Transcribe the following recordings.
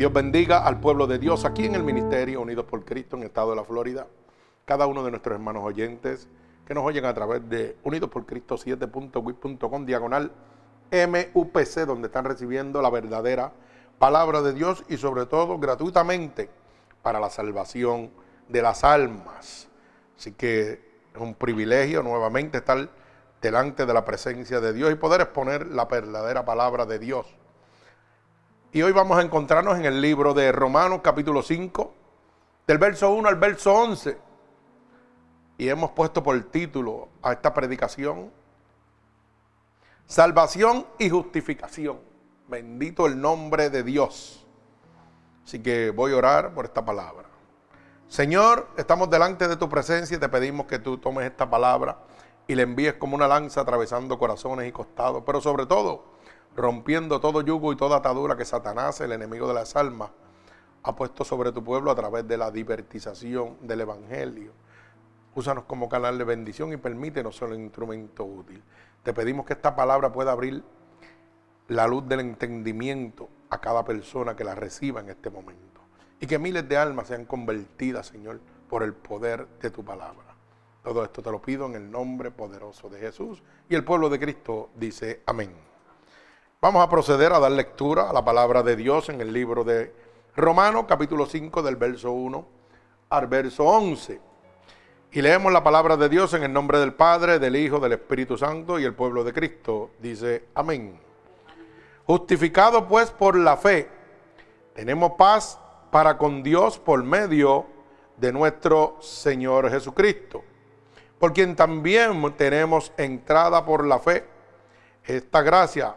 Dios bendiga al pueblo de Dios aquí en el Ministerio Unidos por Cristo en el estado de la Florida. Cada uno de nuestros hermanos oyentes que nos oyen a través de Unidos por Cristo 7.wit.com diagonal MUPC, donde están recibiendo la verdadera palabra de Dios y sobre todo gratuitamente para la salvación de las almas. Así que es un privilegio nuevamente estar delante de la presencia de Dios y poder exponer la verdadera palabra de Dios. Y hoy vamos a encontrarnos en el libro de Romanos capítulo 5, del verso 1 al verso 11. Y hemos puesto por título a esta predicación, Salvación y justificación. Bendito el nombre de Dios. Así que voy a orar por esta palabra. Señor, estamos delante de tu presencia y te pedimos que tú tomes esta palabra y la envíes como una lanza atravesando corazones y costados, pero sobre todo rompiendo todo yugo y toda atadura que Satanás, el enemigo de las almas, ha puesto sobre tu pueblo a través de la divertización del Evangelio. Úsanos como canal de bendición y permítenos ser un instrumento útil. Te pedimos que esta palabra pueda abrir la luz del entendimiento a cada persona que la reciba en este momento. Y que miles de almas sean convertidas, Señor, por el poder de tu palabra. Todo esto te lo pido en el nombre poderoso de Jesús. Y el pueblo de Cristo dice amén. Vamos a proceder a dar lectura a la palabra de Dios en el libro de Romanos, capítulo 5, del verso 1 al verso 11. Y leemos la palabra de Dios en el nombre del Padre, del Hijo, del Espíritu Santo y el pueblo de Cristo. Dice, amén. Justificado pues por la fe, tenemos paz para con Dios por medio de nuestro Señor Jesucristo, por quien también tenemos entrada por la fe esta gracia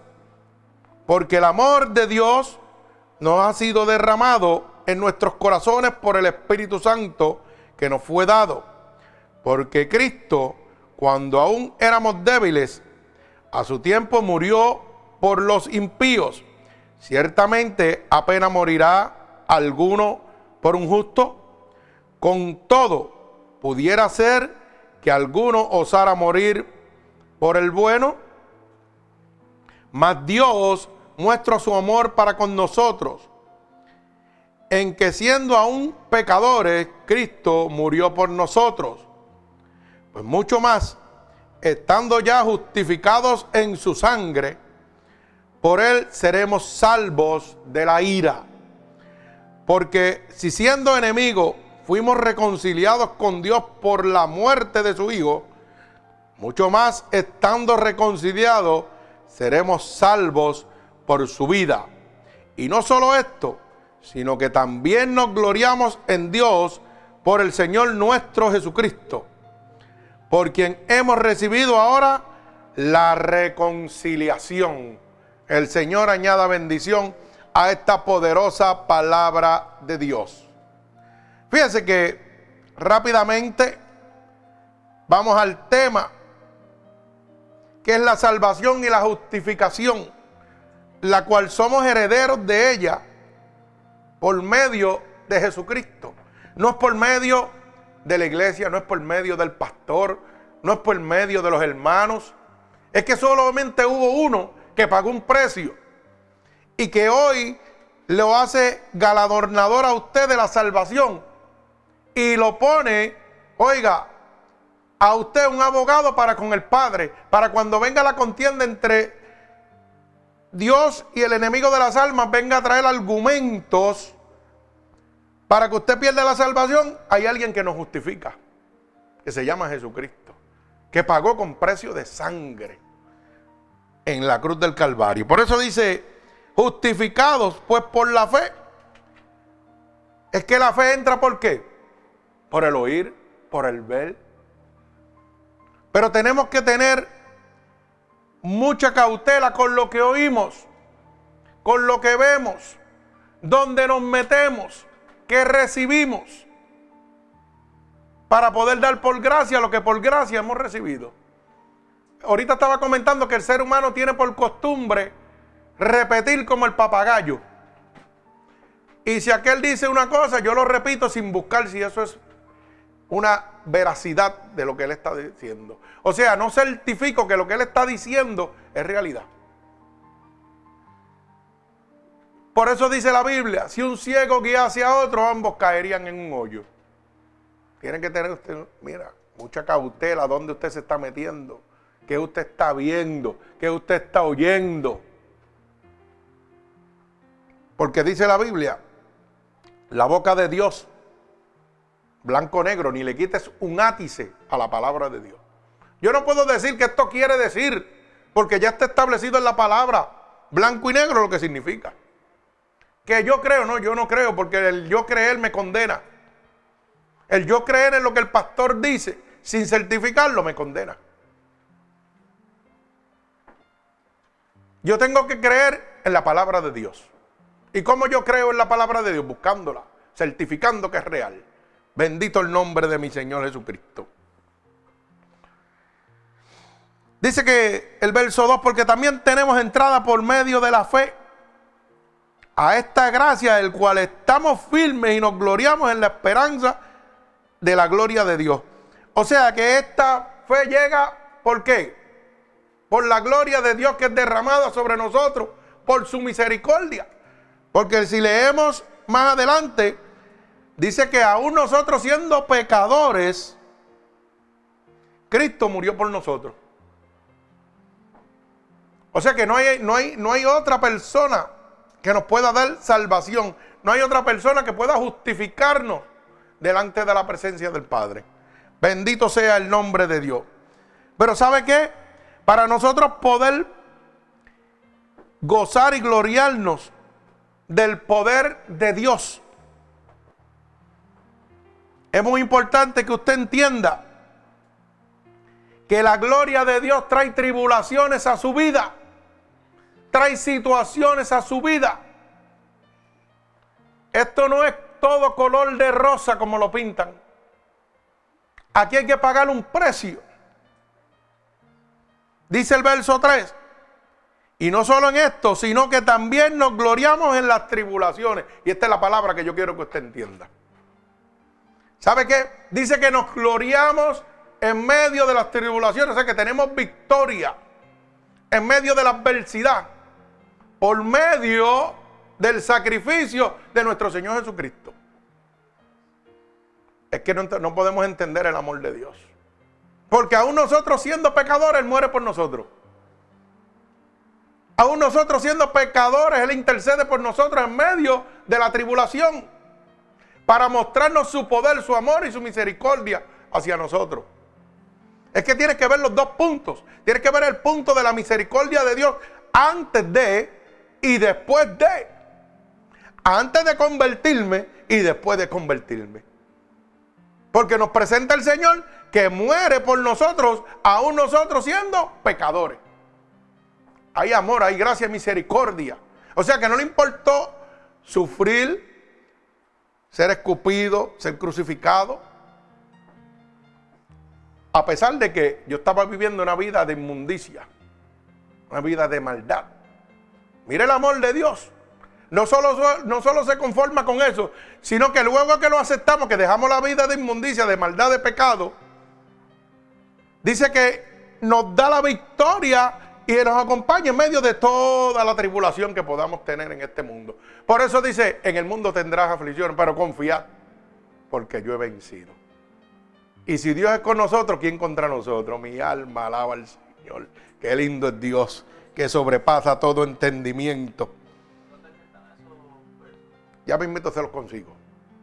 porque el amor de Dios nos ha sido derramado en nuestros corazones por el Espíritu Santo que nos fue dado. Porque Cristo, cuando aún éramos débiles, a su tiempo murió por los impíos. Ciertamente apenas morirá alguno por un justo. Con todo, pudiera ser que alguno osara morir por el bueno. Mas Dios muestra su amor para con nosotros, en que siendo aún pecadores, Cristo murió por nosotros. Pues mucho más, estando ya justificados en su sangre, por él seremos salvos de la ira. Porque si siendo enemigos fuimos reconciliados con Dios por la muerte de su Hijo, mucho más estando reconciliados seremos salvos por su vida. Y no solo esto, sino que también nos gloriamos en Dios por el Señor nuestro Jesucristo, por quien hemos recibido ahora la reconciliación. El Señor añada bendición a esta poderosa palabra de Dios. Fíjense que rápidamente vamos al tema que es la salvación y la justificación la cual somos herederos de ella por medio de Jesucristo. No es por medio de la iglesia, no es por medio del pastor, no es por medio de los hermanos. Es que solamente hubo uno que pagó un precio y que hoy lo hace galadornador a usted de la salvación y lo pone, oiga, a usted un abogado para con el Padre, para cuando venga la contienda entre Dios y el enemigo de las almas venga a traer argumentos para que usted pierda la salvación, hay alguien que nos justifica, que se llama Jesucristo, que pagó con precio de sangre en la cruz del Calvario. Por eso dice, justificados pues por la fe. Es que la fe entra por qué? Por el oír, por el ver. Pero tenemos que tener mucha cautela con lo que oímos, con lo que vemos, donde nos metemos, que recibimos, para poder dar por gracia lo que por gracia hemos recibido. Ahorita estaba comentando que el ser humano tiene por costumbre repetir como el papagayo. Y si aquel dice una cosa, yo lo repito sin buscar si eso es una veracidad de lo que él está diciendo. O sea, no certifico que lo que él está diciendo es realidad. Por eso dice la Biblia, si un ciego guía hacia otro, ambos caerían en un hoyo. Tiene que tener usted, mira, mucha cautela dónde usted se está metiendo, qué usted está viendo, qué usted está oyendo. Porque dice la Biblia, la boca de Dios, blanco negro, ni le quites un átice a la palabra de Dios. Yo no puedo decir que esto quiere decir, porque ya está establecido en la palabra, blanco y negro lo que significa. Que yo creo, no, yo no creo, porque el yo creer me condena. El yo creer en lo que el pastor dice, sin certificarlo, me condena. Yo tengo que creer en la palabra de Dios. ¿Y cómo yo creo en la palabra de Dios? Buscándola, certificando que es real. Bendito el nombre de mi Señor Jesucristo. Dice que el verso 2, porque también tenemos entrada por medio de la fe a esta gracia, el cual estamos firmes y nos gloriamos en la esperanza de la gloria de Dios. O sea que esta fe llega, ¿por qué? Por la gloria de Dios que es derramada sobre nosotros, por su misericordia. Porque si leemos más adelante, dice que aún nosotros siendo pecadores, Cristo murió por nosotros. O sea que no hay, no hay, no hay otra persona que nos pueda dar salvación. No hay otra persona que pueda justificarnos delante de la presencia del Padre. Bendito sea el nombre de Dios. Pero ¿sabe qué? Para nosotros poder gozar y gloriarnos del poder de Dios. Es muy importante que usted entienda que la gloria de Dios trae tribulaciones a su vida, trae situaciones a su vida. Esto no es todo color de rosa como lo pintan. Aquí hay que pagar un precio. Dice el verso 3, y no solo en esto, sino que también nos gloriamos en las tribulaciones. Y esta es la palabra que yo quiero que usted entienda. ¿Sabe qué? Dice que nos gloriamos en medio de las tribulaciones, o sea que tenemos victoria en medio de la adversidad, por medio del sacrificio de nuestro Señor Jesucristo. Es que no, no podemos entender el amor de Dios. Porque aún nosotros siendo pecadores, Él muere por nosotros. Aún nosotros siendo pecadores, Él intercede por nosotros en medio de la tribulación para mostrarnos su poder, su amor y su misericordia hacia nosotros. Es que tienes que ver los dos puntos. Tienes que ver el punto de la misericordia de Dios antes de y después de. Antes de convertirme y después de convertirme. Porque nos presenta el Señor que muere por nosotros, aún nosotros siendo pecadores hay amor, hay gracia, misericordia. O sea que no le importó sufrir, ser escupido, ser crucificado. A pesar de que yo estaba viviendo una vida de inmundicia, una vida de maldad. Mire el amor de Dios. No solo, no solo se conforma con eso, sino que luego que lo aceptamos, que dejamos la vida de inmundicia, de maldad, de pecado, dice que nos da la victoria y nos acompaña en medio de toda la tribulación que podamos tener en este mundo. Por eso dice, en el mundo tendrás aflicción, pero confía, porque yo he vencido. Y si Dios es con nosotros, ¿quién contra nosotros? Mi alma alaba al Señor. Qué lindo es Dios, que sobrepasa todo entendimiento. Ya me invito se los consigo.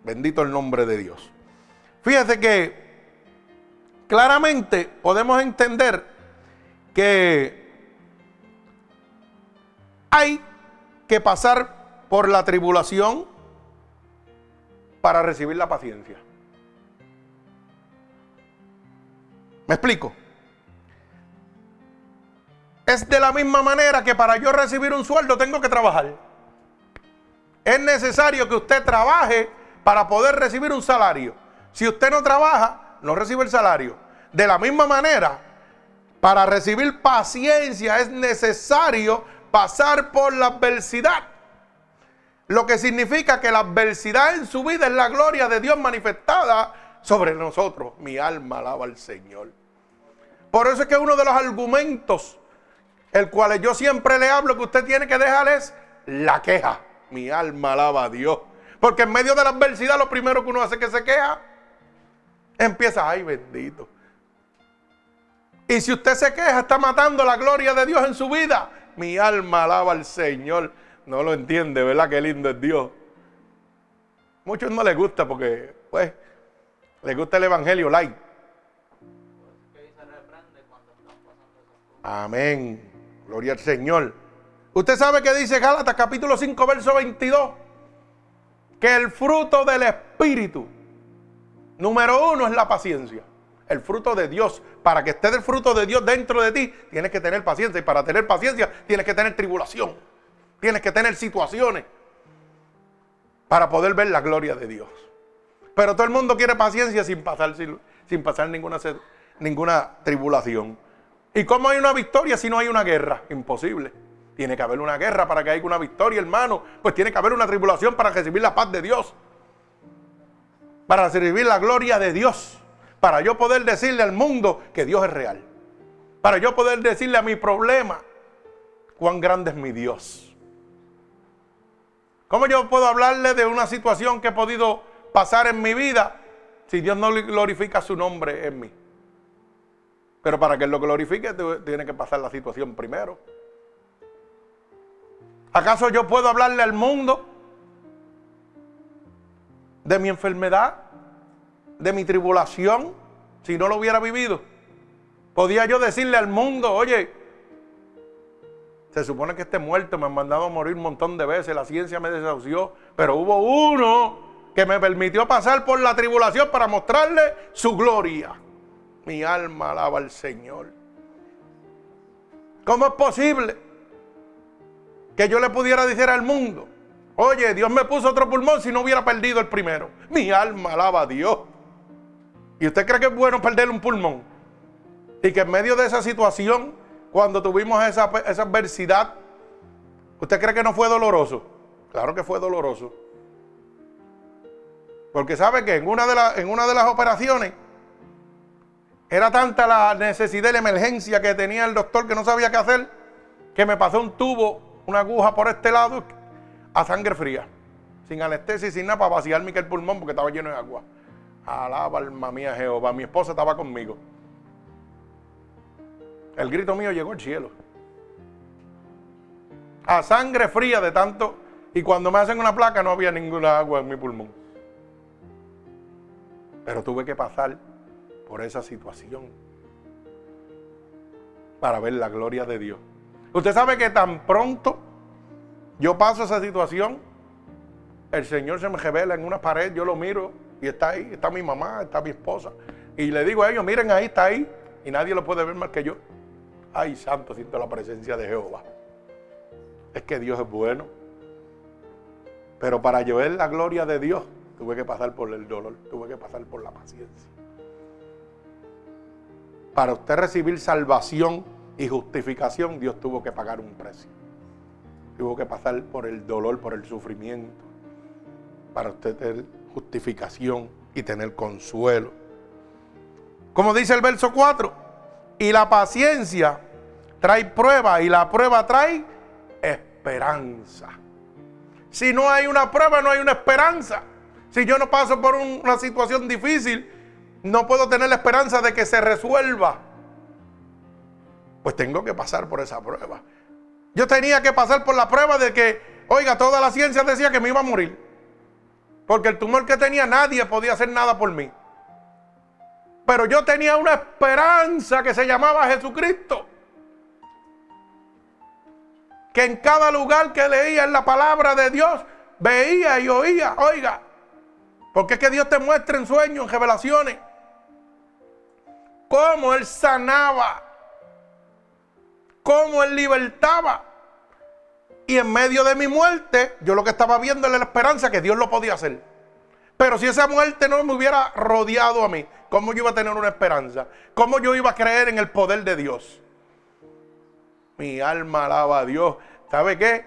Bendito el nombre de Dios. Fíjese que claramente podemos entender que hay que pasar por la tribulación para recibir la paciencia. ¿Me explico? Es de la misma manera que para yo recibir un sueldo tengo que trabajar. es necesario que usted trabaje para poder recibir un salario. Si usted no trabaja, no recibe el salario. De la misma manera, para recibir paciencia es necesario pasar por la adversidad. Lo que significa que la adversidad en su vida es la gloria de Dios manifestada sobre nosotros. Mi alma alaba al Señor. Por eso es que uno de los argumentos, el cual yo siempre le hablo que usted tiene que dejar es la queja. Mi alma alaba a Dios. Porque en medio de la adversidad lo primero que uno hace es que se queja. Empieza, ay bendito. Y si usted se queja, está matando la gloria de Dios en su vida. Mi alma alaba al Señor. No lo entiende, ¿verdad? Qué lindo es Dios. Muchos no les gusta porque, pues, les gusta el Evangelio light. Amén. Gloria al Señor. Usted sabe que dice Gálatas capítulo 5, verso 22. Que el fruto del Espíritu, número uno, es la paciencia. El fruto de Dios. Para que esté el fruto de Dios dentro de ti, tienes que tener paciencia. Y para tener paciencia, tienes que tener tribulación. Tienes que tener situaciones para poder ver la gloria de Dios. Pero todo el mundo quiere paciencia sin pasar, sin, pasar ninguna, ninguna tribulación. ¿Y cómo hay una victoria si no hay una guerra? Imposible. Tiene que haber una guerra para que haya una victoria, hermano. Pues tiene que haber una tribulación para recibir la paz de Dios. Para recibir la gloria de Dios. Para yo poder decirle al mundo que Dios es real. Para yo poder decirle a mi problema cuán grande es mi Dios. ¿Cómo yo puedo hablarle de una situación que he podido pasar en mi vida si Dios no glorifica su nombre en mí? Pero para que Él lo glorifique, tiene que pasar la situación primero. ¿Acaso yo puedo hablarle al mundo de mi enfermedad, de mi tribulación, si no lo hubiera vivido? ¿Podía yo decirle al mundo, oye, se supone que este muerto me han mandado a morir un montón de veces, la ciencia me desahució, pero hubo uno que me permitió pasar por la tribulación para mostrarle su gloria. Mi alma alaba al Señor. ¿Cómo es posible que yo le pudiera decir al mundo, oye, Dios me puso otro pulmón si no hubiera perdido el primero? Mi alma alaba a Dios. ¿Y usted cree que es bueno perder un pulmón? Y que en medio de esa situación cuando tuvimos esa, adversidad, ¿usted cree que no fue doloroso? Claro que fue doloroso. Porque sabe que en una de, en una de las operaciones era tanta la necesidad y la emergencia que tenía el doctor que no sabía qué hacer, que me pasó un tubo, una aguja por este lado, a sangre fría, sin anestesia y sin nada para vaciarme que el pulmón porque estaba lleno de agua. Alaba alma mía Jehová, mi esposa estaba conmigo. El grito mío llegó al cielo. A sangre fría de tanto. Y cuando me hacen una placa no había ninguna agua en mi pulmón. Pero tuve que pasar por esa situación para ver la gloria de Dios. Usted sabe que tan pronto yo paso esa situación, el Señor se me revela en una pared, yo lo miro y está ahí, está mi mamá, está mi esposa. Y le digo a ellos, miren ahí, está ahí. Y nadie lo puede ver más que yo. Ay, santo, siento la presencia de Jehová. Es que Dios es bueno. Pero para llevar la gloria de Dios, tuve que pasar por el dolor, tuve que pasar por la paciencia. Para usted recibir salvación y justificación, Dios tuvo que pagar un precio. Tuvo que pasar por el dolor, por el sufrimiento. Para usted tener justificación y tener consuelo. Como dice el verso 4, y la paciencia trae prueba y la prueba trae esperanza. Si no hay una prueba, no hay una esperanza. Si yo no paso por una situación difícil, no puedo tener la esperanza de que se resuelva. Pues tengo que pasar por esa prueba. Yo tenía que pasar por la prueba de que, oiga, toda la ciencia decía que me iba a morir. Porque el tumor que tenía nadie podía hacer nada por mí. Pero yo tenía una esperanza que se llamaba Jesucristo. Que en cada lugar que leía en la palabra de Dios, veía y oía, oiga. Porque es que Dios te muestra en sueños, en revelaciones, cómo Él sanaba, cómo Él libertaba. Y en medio de mi muerte, yo lo que estaba viendo era la esperanza que Dios lo podía hacer. Pero si esa muerte no me hubiera rodeado a mí, ¿cómo yo iba a tener una esperanza? ¿Cómo yo iba a creer en el poder de Dios? Mi alma alaba a Dios. ¿Sabe qué?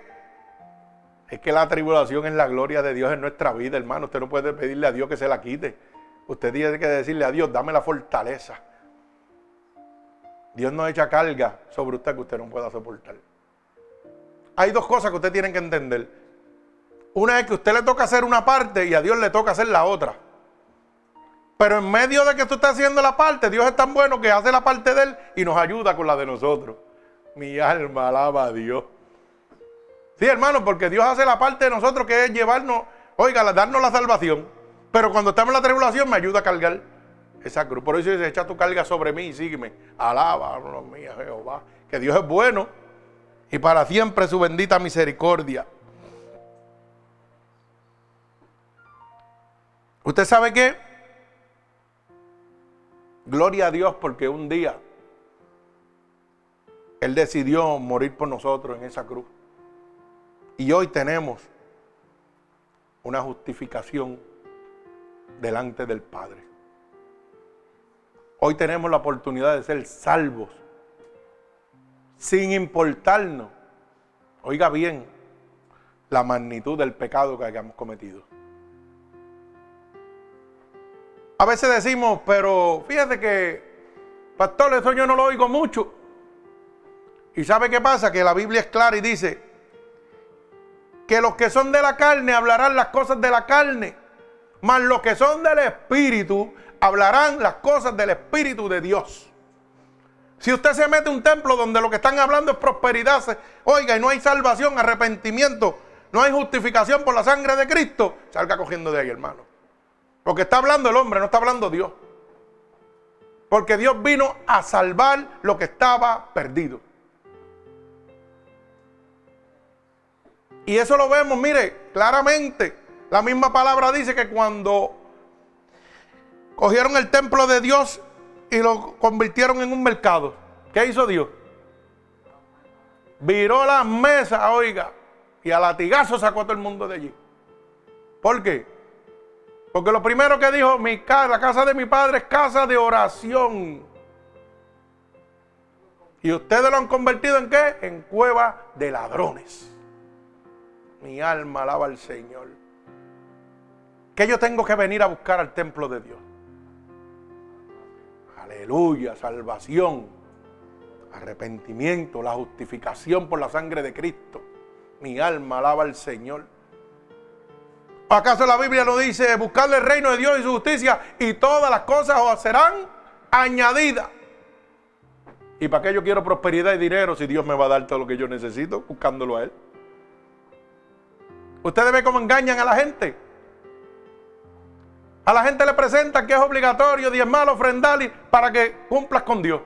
Es que la tribulación es la gloria de Dios en nuestra vida, hermano. Usted no puede pedirle a Dios que se la quite. Usted tiene que decirle a Dios, dame la fortaleza. Dios no echa carga sobre usted que usted no pueda soportar. Hay dos cosas que usted tiene que entender. Una es que usted le toca hacer una parte y a Dios le toca hacer la otra. Pero en medio de que tú estás haciendo la parte, Dios es tan bueno que hace la parte de Él y nos ayuda con la de nosotros. Mi alma alaba a Dios. Sí, hermano, porque Dios hace la parte de nosotros que es llevarnos, oiga, darnos la salvación. Pero cuando estamos en la tribulación me ayuda a cargar esa cruz. Por eso dice, echa tu carga sobre mí y sígueme. Alaba, oh, mía, Jehová. Que Dios es bueno y para siempre su bendita misericordia. ¿Usted sabe qué? Gloria a Dios porque un día Él decidió morir por nosotros en esa cruz. Y hoy tenemos una justificación delante del Padre. Hoy tenemos la oportunidad de ser salvos sin importarnos, oiga bien, la magnitud del pecado que hayamos cometido. A veces decimos, pero fíjate que, pastor, eso yo no lo oigo mucho. ¿Y sabe qué pasa? Que la Biblia es clara y dice que los que son de la carne hablarán las cosas de la carne, mas los que son del Espíritu hablarán las cosas del Espíritu de Dios. Si usted se mete a un templo donde lo que están hablando es prosperidad, oiga, y no hay salvación, arrepentimiento, no hay justificación por la sangre de Cristo, salga cogiendo de ahí, hermano. Porque está hablando el hombre, no está hablando Dios. Porque Dios vino a salvar lo que estaba perdido. Y eso lo vemos, mire, claramente. La misma palabra dice que cuando cogieron el templo de Dios y lo convirtieron en un mercado, ¿qué hizo Dios? Viró las mesas, oiga, y a latigazo sacó a todo el mundo de allí. ¿Por qué? Porque lo primero que dijo, mi casa, la casa de mi padre es casa de oración. Y ustedes lo han convertido en qué? En cueva de ladrones. Mi alma alaba al Señor. Que yo tengo que venir a buscar al templo de Dios. Aleluya, salvación, arrepentimiento, la justificación por la sangre de Cristo. Mi alma alaba al Señor. ¿Acaso la Biblia no dice buscarle el reino de Dios y su justicia y todas las cosas os serán añadidas? ¿Y para qué yo quiero prosperidad y dinero si Dios me va a dar todo lo que yo necesito buscándolo a Él? Ustedes ven cómo engañan a la gente. A la gente le presentan que es obligatorio diezmar, ofrendar para que cumplas con Dios.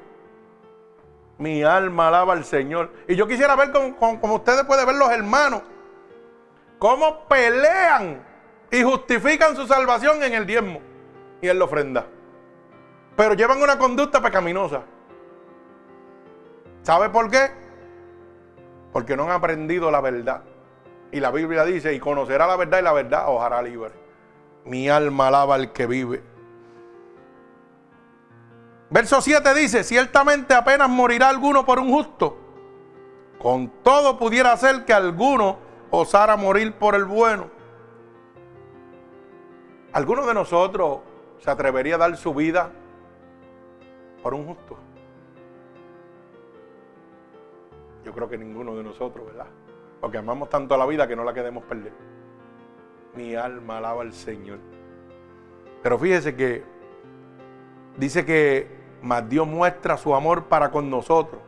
Mi alma alaba al Señor. Y yo quisiera ver como ustedes pueden ver los hermanos, cómo pelean y justifican su salvación en el diezmo y en la ofrenda. Pero llevan una conducta pecaminosa. ¿Sabe por qué? Porque no han aprendido la verdad. Y la Biblia dice, y conocerá la verdad y la verdad os hará libre. Mi alma alaba al que vive. Verso 7 dice, ciertamente apenas morirá alguno por un justo. Con todo pudiera ser que alguno osara morir por el bueno. ¿Alguno de nosotros se atrevería a dar su vida por un justo? Yo creo que ninguno de nosotros, ¿verdad? Porque amamos tanto la vida que no la queremos perder. Mi alma alaba al Señor. Pero fíjese que dice que más Dios muestra su amor para con nosotros.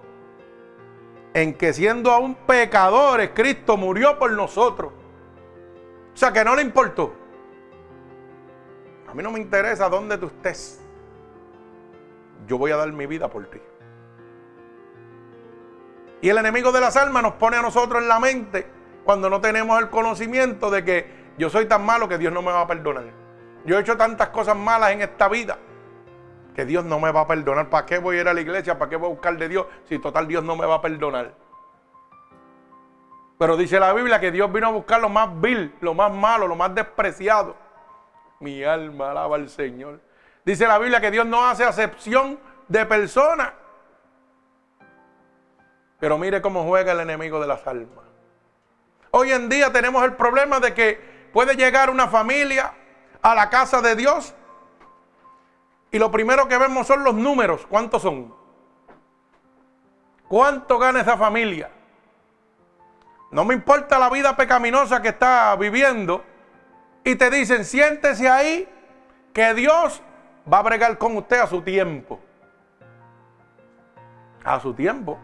En que siendo aún pecadores, Cristo murió por nosotros. O sea que no le importó. A mí no me interesa dónde tú estés. Yo voy a dar mi vida por ti. Y el enemigo de las almas nos pone a nosotros en la mente cuando no tenemos el conocimiento de que yo soy tan malo que Dios no me va a perdonar. Yo he hecho tantas cosas malas en esta vida que Dios no me va a perdonar. ¿Para qué voy a ir a la iglesia? ¿Para qué voy a buscar de Dios si total Dios no me va a perdonar? Pero dice la Biblia que Dios vino a buscar lo más vil, lo más malo, lo más despreciado. Mi alma alaba al Señor. Dice la Biblia que Dios no hace acepción de personas. Pero mire cómo juega el enemigo de las almas. Hoy en día tenemos el problema de que puede llegar una familia a la casa de Dios y lo primero que vemos son los números. ¿Cuántos son? ¿Cuánto gana esa familia? No me importa la vida pecaminosa que está viviendo. Y te dicen, siéntese ahí, que Dios va a bregar con usted a su tiempo. A su tiempo.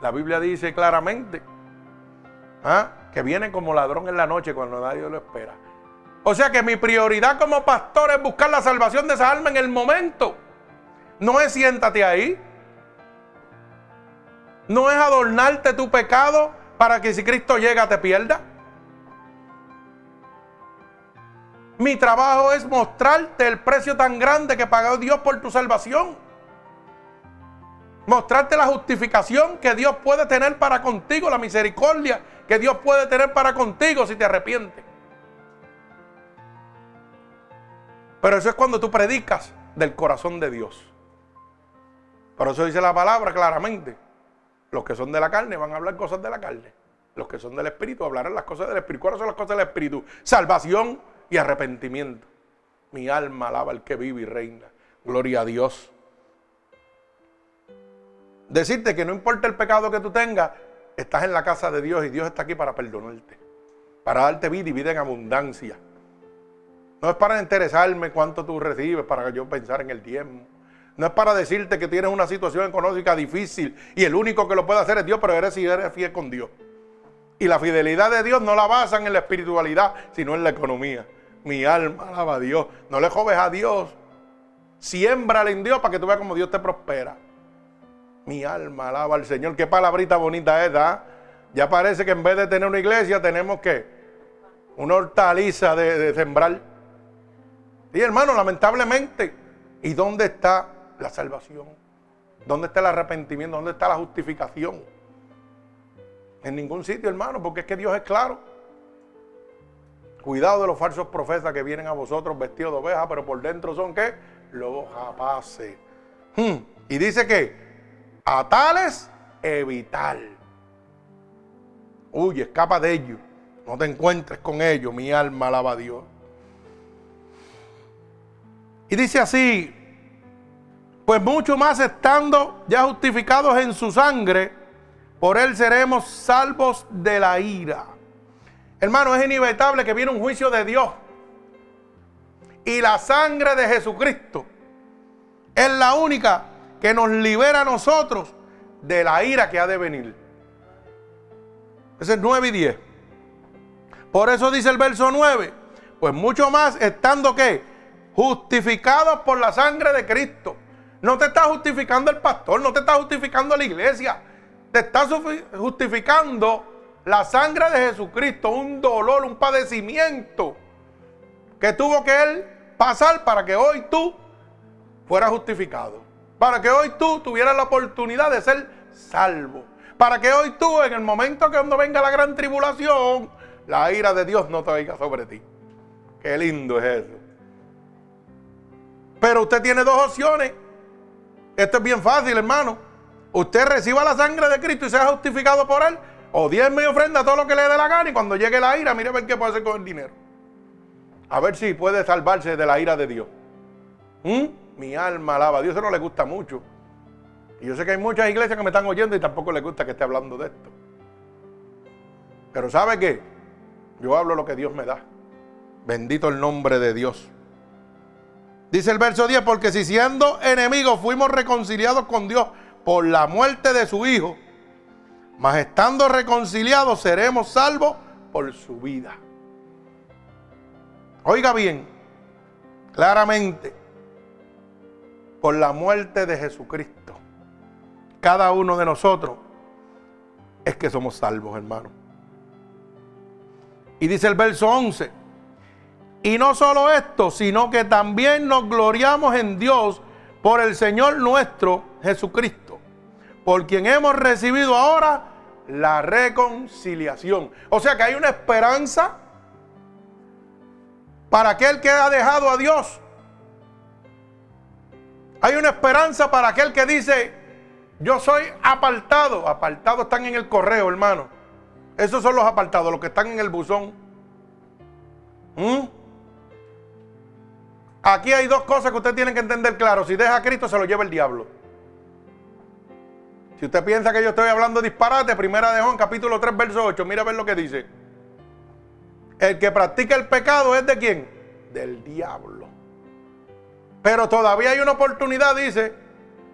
La Biblia dice claramente ¿ah? Que viene como ladrón en la noche cuando nadie lo espera. O sea que mi prioridad como pastor es buscar la salvación de esa alma en el momento. No es siéntate ahí. No es adornarte tu pecado para que si Cristo llega te pierda. Mi trabajo es mostrarte el precio tan grande que pagó Dios por tu salvación. Mostrarte la justificación que Dios puede tener para contigo, la misericordia que Dios puede tener para contigo si te arrepientes. Pero eso es cuando tú predicas del corazón de Dios. Por eso dice la palabra claramente. Los que son de la carne van a hablar cosas de la carne. Los que son del Espíritu hablarán las cosas del Espíritu. ¿Cuáles son las cosas del Espíritu? Salvación y arrepentimiento. Mi alma alaba al que vive y reina. Gloria a Dios. Decirte que no importa el pecado que tú tengas, estás en la casa de Dios y Dios está aquí para perdonarte, para darte vida y vida en abundancia. No es para interesarme cuánto tú recibes, para yo pensar en el tiempo. No es para decirte que tienes una situación económica difícil y el único que lo puede hacer es Dios, pero eres si eres fiel con Dios. Y la fidelidad de Dios no la basan en la espiritualidad, sino en la economía. Mi alma alaba a Dios. No le joves a Dios. Siémbrale en Dios para que tú veas cómo Dios te prospera. Mi alma alaba al Señor. Qué palabrita bonita es, ¿ah? Ya parece que en vez de tener una iglesia tenemos que una hortaliza de, sembrar. Y hermano, lamentablemente, ¿y dónde está la salvación? ¿Dónde está el arrepentimiento? ¿Dónde está la justificación? En ningún sitio, hermano, porque es que Dios es claro. Cuidado de los falsos profetas que vienen a vosotros vestidos de oveja, pero por dentro son qué? Los rapaces. Hmm. Y dice que a tales evitar. Uy, escapa de ellos. No te encuentres con ellos. Mi alma alaba a Dios. Y dice así, pues mucho más estando ya justificados en su sangre, por él seremos salvos de la ira. Hermano, es inevitable que viene un juicio de Dios. Y la sangre de Jesucristo es la única que nos libera a nosotros de la ira que ha de venir. Ese es 9 y 10. Por eso dice el verso 9, pues mucho más estando que justificados por la sangre de Cristo. No te está justificando el pastor, no te está justificando la iglesia. Te está justificando la sangre de Jesucristo, un dolor, un padecimiento que tuvo que él pasar para que hoy tú fueras justificado. Para que hoy tú tuvieras la oportunidad de ser salvo. Para que hoy tú, en el momento que cuando venga la gran tribulación, la ira de Dios no te venga sobre ti. Qué lindo es eso. Pero usted tiene dos opciones. Esto es bien fácil, hermano. Usted reciba la sangre de Cristo y sea justificado por él. O diezme y ofrenda todo lo que le dé la gana. Y cuando llegue la ira, mire a ver qué puede hacer con el dinero. A ver si puede salvarse de la ira de Dios. ¿Mm? Mi alma alaba a Dios. No le gusta mucho. Y yo sé que hay muchas iglesias que me están oyendo y tampoco les gusta que esté hablando de esto. Pero ¿sabe qué? Yo hablo lo que Dios me da. Bendito el nombre de Dios. Dice el verso 10, porque si siendo enemigos fuimos reconciliados con Dios por la muerte de su Hijo, mas estando reconciliados seremos salvos por su vida. Oiga bien, claramente, por la muerte de Jesucristo, cada uno de nosotros es que somos salvos, hermano. Y dice el verso 11, y no solo esto, sino que también nos gloriamos en Dios por el Señor nuestro Jesucristo, por quien hemos recibido ahora La reconciliación. O sea que hay una esperanza para aquel que ha dejado a Dios. Hay una esperanza para aquel que dice, yo soy apartado. Apartados están en el correo, hermano. Esos son los apartados, los que están en el buzón. ¿Mm? Aquí hay dos cosas que usted tiene que entender claro. Si deja a Cristo, se lo lleva el diablo. Si usted piensa que yo estoy hablando disparate, primera de Juan, capítulo 3, verso 8, mira a ver lo que dice. El que practica el pecado es de quién? Del diablo. Pero todavía hay una oportunidad, dice,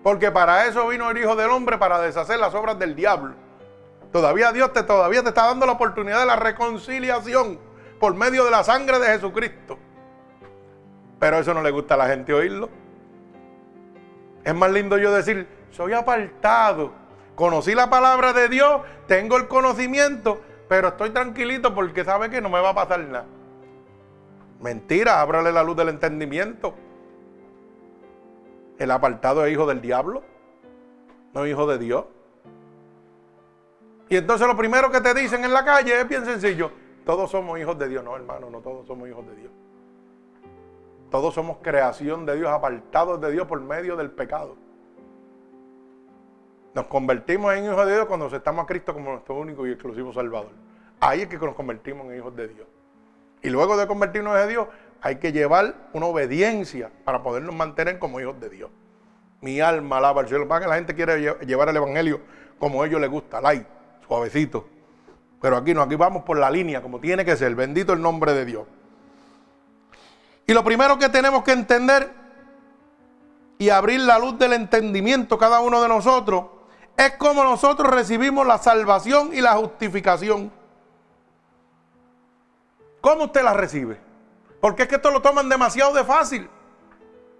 porque para eso vino el Hijo del Hombre, para deshacer las obras del diablo. Todavía Dios te, todavía te está dando la oportunidad de la reconciliación por medio de la sangre de Jesucristo. Pero eso no le gusta a la gente oírlo. Es más lindo yo decir, soy apartado. Conocí la palabra de Dios, tengo el conocimiento, pero estoy tranquilito porque sabe que no me va a pasar nada. Mentira, ábrale la luz del entendimiento. El apartado es hijo del diablo, no hijo de Dios. Y entonces lo primero que te dicen en la calle es bien sencillo. Todos somos hijos de Dios. No, hermano, no todos somos hijos de Dios. Todos somos creación de Dios, apartados de Dios por medio del pecado. Nos convertimos en hijos de Dios cuando aceptamos a Cristo como nuestro único y exclusivo Salvador. Ahí es que nos convertimos en hijos de Dios. Y luego de convertirnos en Dios, hay que llevar una obediencia para podernos mantener como hijos de Dios. Mi alma alaba al cielo. Para que la gente quiere llevar el Evangelio como a ellos les gusta, light, suavecito. Pero aquí no, aquí vamos por la línea, como tiene que ser. Bendito el nombre de Dios. Y lo primero que tenemos que entender y abrir la luz del entendimiento cada uno de nosotros es cómo nosotros recibimos la salvación y la justificación. ¿Cómo usted la recibe? Porque es que esto lo toman demasiado de fácil.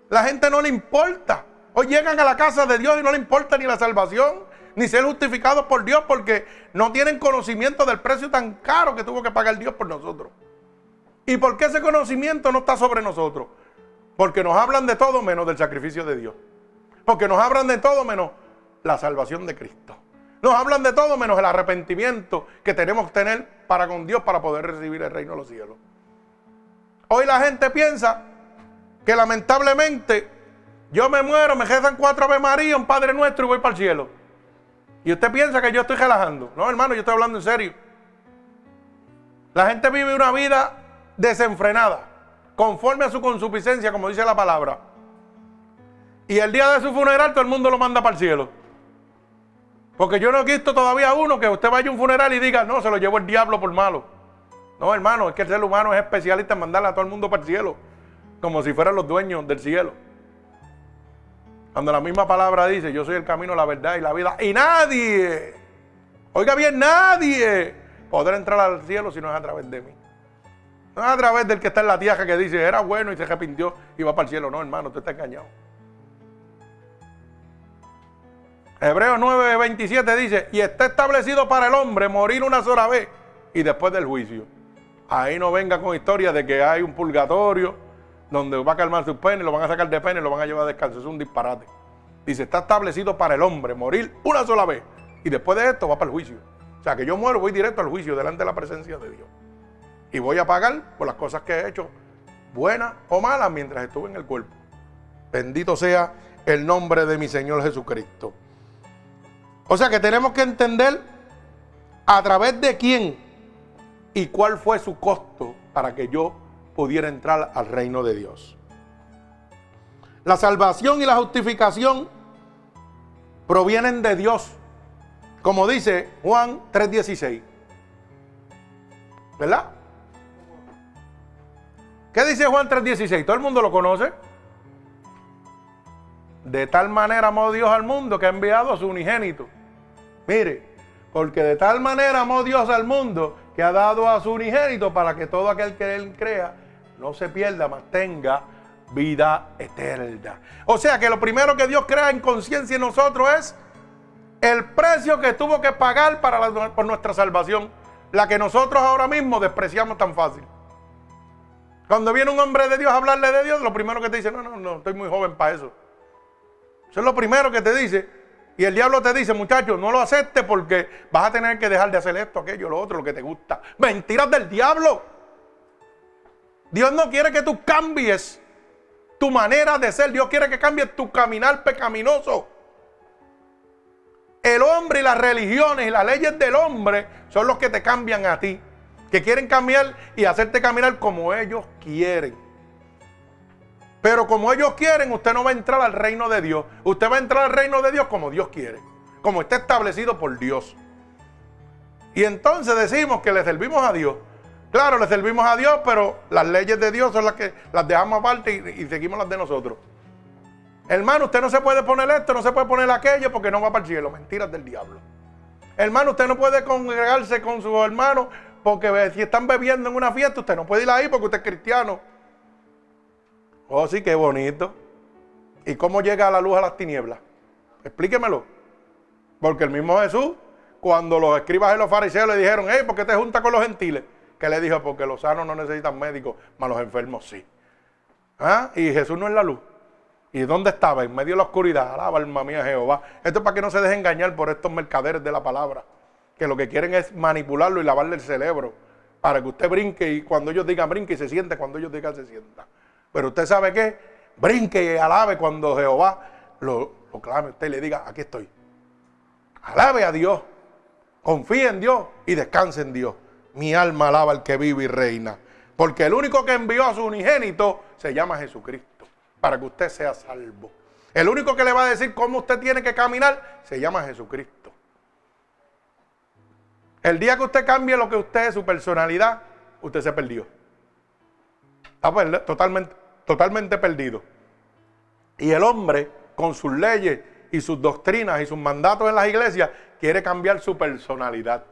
La gente no le importa. Hoy llegan a la casa de Dios y no le importa ni la salvación, ni ser justificados por Dios porque no tienen conocimiento del precio tan caro que tuvo que pagar Dios por nosotros. ¿Y por qué ese conocimiento no está sobre nosotros? Porque nos hablan de todo menos del sacrificio de Dios. Porque nos hablan de todo menos la salvación de Cristo. Nos hablan de todo menos el arrepentimiento que tenemos que tener para con Dios para poder recibir el reino de los cielos. Hoy la gente piensa que lamentablemente yo me muero, me rezan cuatro Ave María, un Padre Nuestro y voy para el cielo. Y usted piensa que yo estoy relajando. No, hermano, yo estoy hablando en serio. La gente vive una vida desenfrenada, conforme a su consuficiencia, como dice la palabra. Y el día de su funeral todo el mundo lo manda para el cielo. Porque yo no he visto todavía uno que usted vaya a un funeral y diga, no, se lo llevó el diablo por malo. No, hermano, es que el ser humano es especialista en mandarle a todo el mundo para el cielo, como si fueran los dueños del cielo. Cuando la misma palabra dice, yo soy el camino, la verdad y la vida, y nadie, oiga bien, nadie podrá entrar al cielo si no es a través de mí. No es a través del que está en la tierra que dice, era bueno y se arrepintió y va para el cielo. No, hermano, usted está engañado. Hebreos 9:27 dice, y está establecido para el hombre morir una sola vez y después del juicio. Ahí no venga con historia de que hay un purgatorio donde va a calmar sus penas, lo van a sacar de pena y lo van a llevar a descanso. Es un disparate. Dice, está establecido para el hombre morir una sola vez y después de esto va para el juicio. O sea, que yo muero, voy directo al juicio delante de la presencia de Dios. Y voy a pagar por las cosas que he hecho, buenas o malas, mientras estuve en el cuerpo. Bendito sea el nombre de mi Señor Jesucristo. O sea que tenemos que entender a través de quién y cuál fue su costo para que yo pudiera entrar al reino de Dios. La salvación y la justificación provienen de Dios, como dice Juan 3:16. ¿Verdad? ¿Qué dice Juan 3:16? ¿Todo el mundo lo conoce? De tal manera amó Dios al mundo que ha enviado a su unigénito. Mire, porque de tal manera amó Dios al mundo que ha dado a su unigénito para que todo aquel que él crea no se pierda, mas tenga vida eterna. O sea que lo primero que Dios crea en conciencia en nosotros es el precio que tuvo que pagar para por nuestra salvación, la que nosotros ahora mismo despreciamos tan fácil. Cuando viene un hombre de Dios a hablarle de Dios, lo primero que te dice, no, no, no, estoy muy joven para eso. Eso es lo primero que te dice. Y el diablo te dice, muchachos, no lo aceptes porque vas a tener que dejar de hacer esto, aquello, lo otro, lo que te gusta. Mentiras del diablo. Dios no quiere que tú cambies tu manera de ser. Dios quiere que cambies tu caminar pecaminoso. El hombre y las religiones y las leyes del hombre son los que te cambian a ti. Que quieren cambiar y hacerte caminar como ellos quieren. Pero como ellos quieren, usted no va a entrar al reino de Dios. Usted va a entrar al reino de Dios como Dios quiere. Como está establecido por Dios. Y entonces decimos que le servimos a Dios. Claro, le servimos a Dios, pero las leyes de Dios son las que las dejamos aparte y, seguimos las de nosotros. Hermano, usted no se puede poner esto, no se puede poner aquello porque no va para el cielo. Mentiras del diablo. Hermano, usted no puede congregarse con sus hermanos porque si están bebiendo en una fiesta, usted no puede ir ahí porque usted es cristiano. Oh, sí, qué bonito. ¿Y cómo llega la luz a las tinieblas? Explíquemelo. Porque el mismo Jesús, cuando los escribas y los fariseos le dijeron, hey, ¿por qué te juntas con los gentiles? Que le dijo, porque los sanos no necesitan médicos, mas los enfermos sí. ¿Ah? Y Jesús no es la luz. ¿Y dónde estaba? En medio de la oscuridad. Alaba alma mía Jehová. Esto es para que no se deje engañar por estos mercaderes de la palabra que lo que quieren es manipularlo y lavarle el cerebro para que usted brinque y cuando ellos digan brinque y se siente, cuando ellos digan se sienta. Pero usted sabe qué, brinque y alabe cuando Jehová lo, lo clame, usted le diga, aquí estoy. Alabe a Dios, confíe en Dios y descanse en Dios. Mi alma alaba al que vive y reina. Porque el único que envió a su unigénito se llama Jesucristo, para que usted sea salvo. El único que le va a decir cómo usted tiene que caminar se llama Jesucristo. El día que usted cambie lo que usted es, su personalidad, usted se perdió. Está totalmente, totalmente perdido. Y el hombre, con sus leyes y sus doctrinas y sus mandatos en las iglesias, quiere cambiar su personalidad.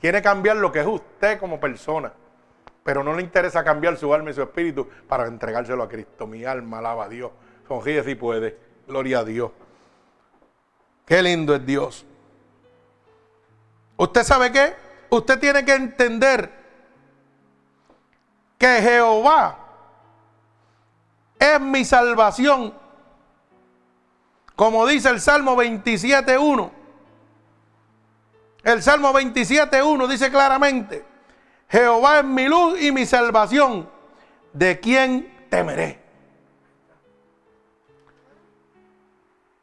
Quiere cambiar lo que es usted como persona. Pero no le interesa cambiar su alma y su espíritu para entregárselo a Cristo. Mi alma alaba a Dios. Sonríe si puede. Gloria a Dios. Qué lindo es Dios. ¿Usted sabe qué? Usted tiene que entender que Jehová es mi salvación. Como dice el Salmo 27.1. El Salmo 27.1 dice claramente, Jehová es mi luz y mi salvación. ¿De quién temeré?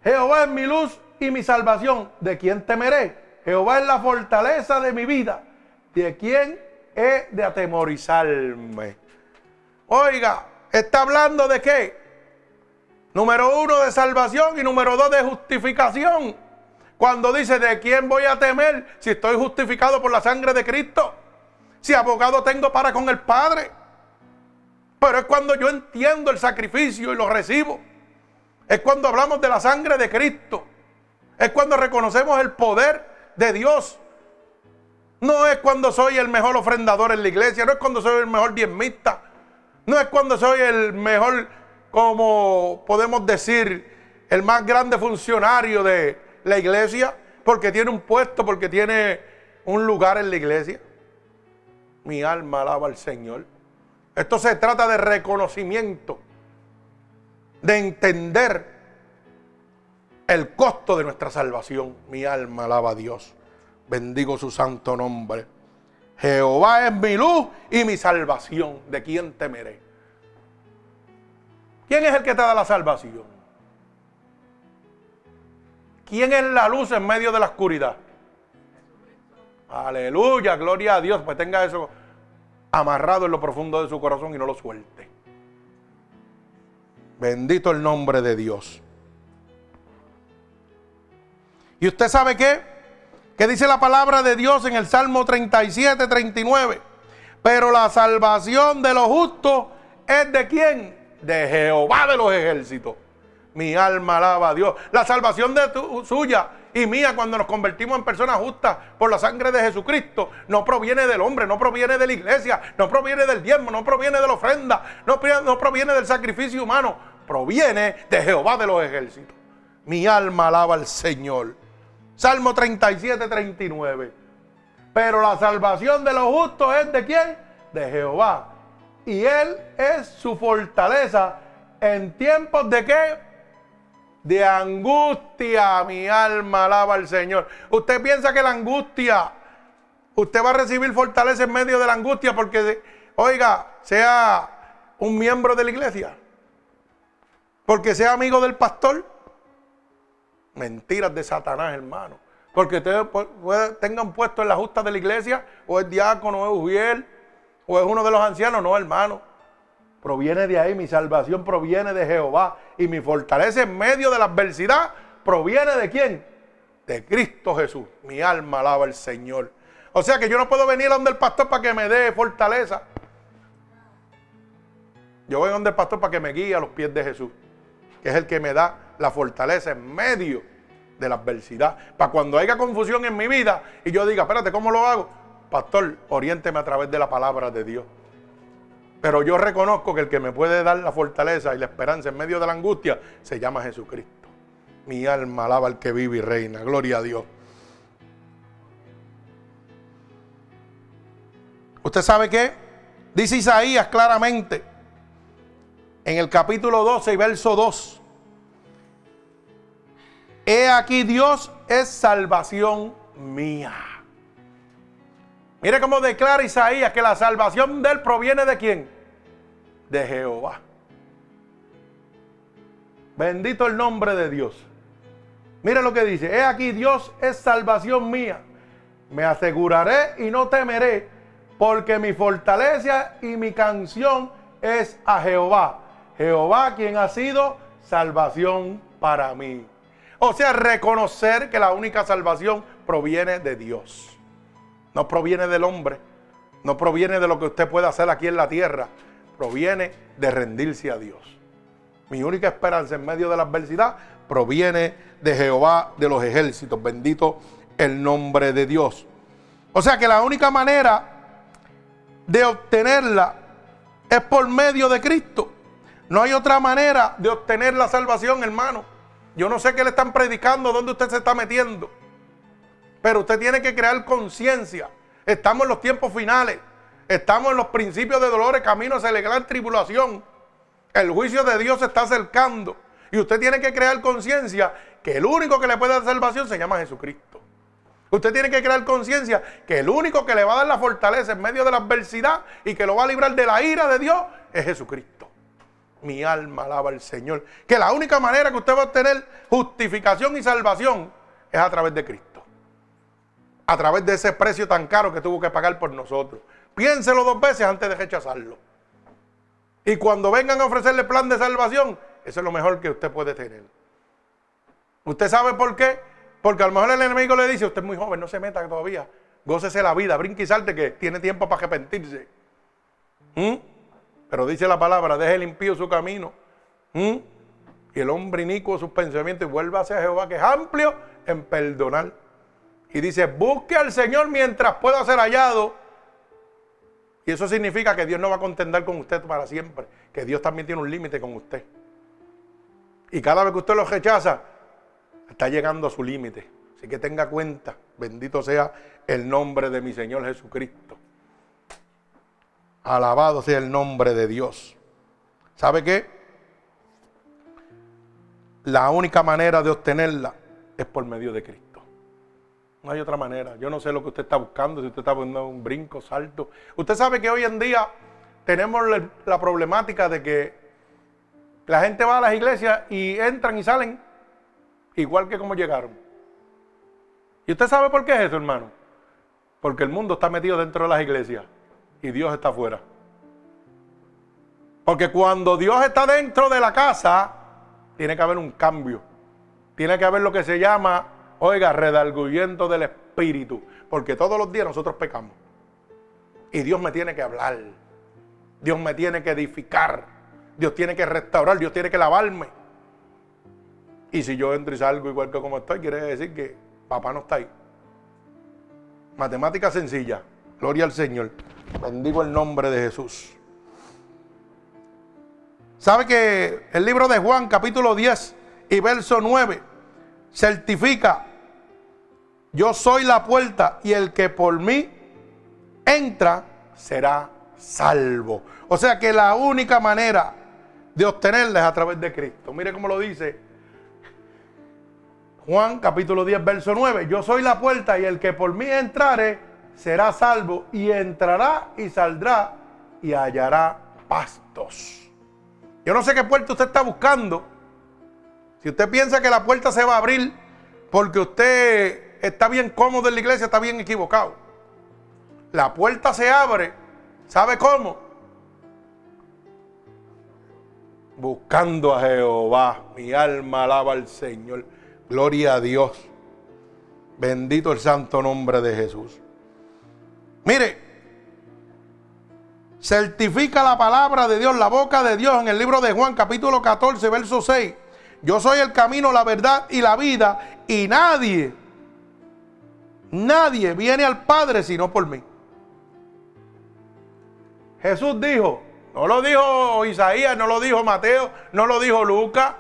Jehová es mi luz y mi salvación. ¿De quién temeré? Jehová es la fortaleza de mi vida. ¿De quién he de atemorizarme? Oiga, está hablando de qué? Número uno de salvación y número dos de justificación. Cuando dice de quién voy a temer si estoy justificado por la sangre de Cristo. Si abogado tengo para con el Padre. Pero es cuando yo entiendo el sacrificio y lo recibo. Es cuando hablamos de la sangre de Cristo. Es cuando reconocemos el poder de Dios. No es cuando soy el mejor ofrendador en la iglesia, no es cuando soy el mejor diezmista, no es cuando soy el mejor, como podemos decir, el más grande funcionario de la iglesia, porque tiene un puesto, porque tiene un lugar en la iglesia. Mi alma alaba al Señor. Esto se trata de reconocimiento, de entender el costo de nuestra salvación. Mi alma alaba a Dios. Bendigo su santo nombre. Jehová es mi luz y mi salvación. ¿De quién temeré? ¿Quién es el que te da la salvación? ¿Quién es la luz en medio de la oscuridad? Aleluya, gloria a Dios. Pues tenga eso amarrado en lo profundo de su corazón y no lo suelte. Bendito el nombre de Dios. ¿Y usted sabe qué? Que dice la palabra de Dios en el Salmo 37, 39. Pero la salvación de los justos es de quién? De Jehová de los ejércitos. Mi alma alaba a Dios. La salvación de suya y mía cuando nos convertimos en personas justas por la sangre de Jesucristo no proviene del hombre, no proviene de la iglesia, no proviene del diezmo, no proviene de la ofrenda, no proviene del sacrificio humano, proviene de Jehová de los ejércitos. Mi alma alaba al Señor. Salmo 37, 39. Pero la salvación de los justos es de quién? De Jehová. Y Él es su fortaleza en tiempos de qué? de angustia. Mi alma alaba al Señor. Usted piensa que la angustia, usted va a recibir fortaleza en medio de la angustia porque, oiga, sea un miembro de la iglesia. Porque sea amigo del pastor. Mentiras de Satanás, hermano. Porque ustedes tengan puesto en la justa de la iglesia, o es diácono, o es ujiel, o es uno de los ancianos. No, hermano. Proviene de ahí, mi salvación proviene de Jehová. Y mi fortaleza en medio de la adversidad proviene de quién? De Cristo Jesús. Mi alma alaba al Señor. O sea que yo no puedo venir a donde el pastor para que me dé fortaleza. Yo voy a donde el pastor para que me guíe a los pies de Jesús, que es el que me da la fortaleza en medio de la adversidad. Para cuando haya confusión en mi vida y yo diga, espérate, ¿cómo lo hago? Pastor, oriénteme a través de la palabra de Dios. Pero yo reconozco que el que me puede dar la fortaleza y la esperanza en medio de la angustia se llama Jesucristo. Mi alma alaba al que vive y reina. Gloria a Dios. ¿Usted sabe qué? Dice Isaías claramente en el capítulo 12 y verso 2. He aquí Dios es salvación mía. Mire cómo declara Isaías que la salvación de él proviene de quién? De Jehová. Bendito el nombre de Dios. Mire lo que dice. He aquí Dios es salvación mía. Me aseguraré y no temeré, porque mi fortaleza y mi canción es a Jehová. Jehová quien ha sido salvación para mí. O sea, reconocer que la única salvación proviene de Dios. No proviene del hombre. No proviene de lo que usted puede hacer aquí en la tierra. Proviene de rendirse a Dios. Mi única esperanza en medio de la adversidad proviene de Jehová de los ejércitos. Bendito el nombre de Dios. O sea que la única manera de obtenerla es por medio de Cristo. No hay otra manera de obtener la salvación, hermano. Yo no sé qué le están predicando, dónde usted se está metiendo. Pero usted tiene que crear conciencia. Estamos en los tiempos finales. Estamos en los principios de dolores, camino hacia la gran tribulación. El juicio de Dios se está acercando. Y usted tiene que crear conciencia que el único que le puede dar salvación se llama Jesucristo. Usted tiene que crear conciencia que el único que le va a dar la fortaleza en medio de la adversidad y que lo va a librar de la ira de Dios es Jesucristo. Mi alma alaba al Señor. Que la única manera que usted va a obtener justificación y salvación es a través de Cristo a través de ese precio tan caro que tuvo que pagar por nosotros. Piénselo dos veces antes de rechazarlo. Y cuando vengan a ofrecerle plan de salvación, eso es lo mejor que usted puede tener. ¿Usted sabe por qué? Porque a lo mejor el enemigo le dice, usted es muy joven, no se meta todavía. Gócese la vida, brinque y salte que tiene tiempo para arrepentirse. ¿Mm? Pero dice la palabra, deje limpio su camino. Y el hombre inicuo sus pensamientos y vuelva hacia Jehová, que es amplio en perdonar. Y dice, busque al Señor mientras pueda ser hallado. Y eso significa que Dios no va a contender con usted para siempre. Que Dios también tiene un límite con usted. Y cada vez que usted lo rechaza, está llegando a su límite. Así que tenga cuenta. Bendito sea el nombre de mi Señor Jesucristo. Alabado sea el nombre de Dios. ¿Sabe qué? La única manera de obtenerla es por medio de Cristo. No hay otra manera. Yo no sé lo que usted está buscando, si usted está poniendo un brinco, salto. Usted sabe que hoy en día tenemos la problemática de que la gente va a las iglesias y entran y salen igual que como llegaron. ¿Y usted sabe por qué es eso, hermano? Porque el mundo está metido dentro de las iglesias y Dios está afuera. Porque cuando Dios está dentro de la casa, tiene que haber un cambio. Tiene que haber lo que se llama Oiga, redalguyendo del Espíritu, porque todos los días nosotros pecamos. Y Dios me tiene que hablar. Dios me tiene que edificar. Dios tiene que restaurar. Dios tiene que lavarme. Y si yo entro y salgo igual que como estoy, quiere decir que papá no está ahí. Matemática sencilla. Gloria al Señor. Bendigo el nombre de Jesús. ¿Sabe que el libro de Juan, capítulo 10 y verso 9, certifica yo soy la puerta y el que por mí entra será salvo. O sea que la única manera de obtenerla es a través de Cristo. Mire cómo lo dice Juan capítulo 10, verso 9. Yo soy la puerta y el que por mí entrare será salvo y entrará y saldrá y hallará pastos. Yo no sé qué puerta usted está buscando. Si usted piensa que la puerta se va a abrir porque usted está bien cómodo en la iglesia, está bien equivocado. La puerta se abre, ¿sabe cómo? Buscando a Jehová. Mi alma alaba al Señor. Gloria a Dios. Bendito el santo nombre de Jesús. Mire, certifica la palabra de Dios, la boca de Dios en el libro de Juan capítulo 14, verso 6. Yo soy el camino, la verdad y la vida y nadie, nadie viene al Padre sino por mí. Jesús dijo, no lo dijo Isaías, no lo dijo Mateo, no lo dijo Lucas,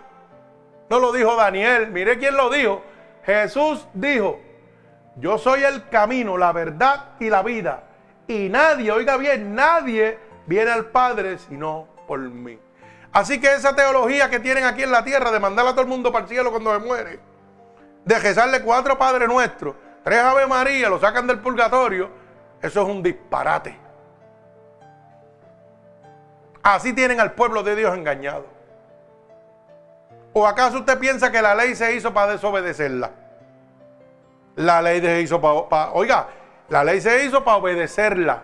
no lo dijo Daniel, mire quién lo dijo. Jesús dijo, yo soy el camino, la verdad y la vida. Y nadie, oiga bien, nadie viene al Padre sino por mí. Así que esa teología que tienen aquí en la tierra de mandar a todo el mundo para el cielo cuando se muere, de rezarle cuatro Padres Nuestros, tres Ave María, lo sacan del purgatorio, eso es un disparate. Así tienen al pueblo de Dios engañado. ¿O acaso usted piensa que la ley se hizo para desobedecerla? La ley se hizo para, oiga, la ley se hizo para obedecerla.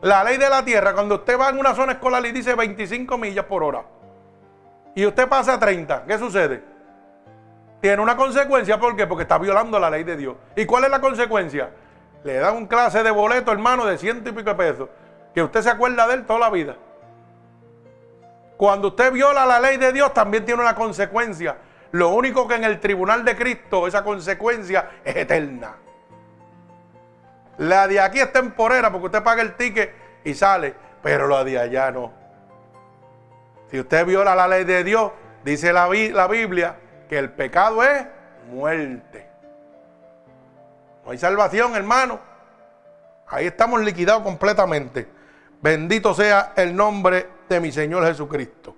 La ley de la tierra, cuando usted va en una zona escolar y dice 25 millas por hora, y usted pasa a 30, ¿qué sucede? Tiene una consecuencia, ¿por qué? Porque está violando la ley de Dios. ¿Y cuál es la consecuencia? Le dan un clase de boleto, hermano, de ciento y pico de pesos, que usted se acuerda de él toda la vida. Cuando usted viola la ley de Dios, también tiene una consecuencia. Lo único que en el tribunal de Cristo esa consecuencia es eterna. La de aquí es temporera porque usted paga el ticket y sale, pero la de allá no. Si usted viola la ley de Dios, dice la, la Biblia que el pecado es muerte. No hay salvación, hermano. Ahí estamos liquidados completamente. Bendito sea el nombre de mi Señor Jesucristo.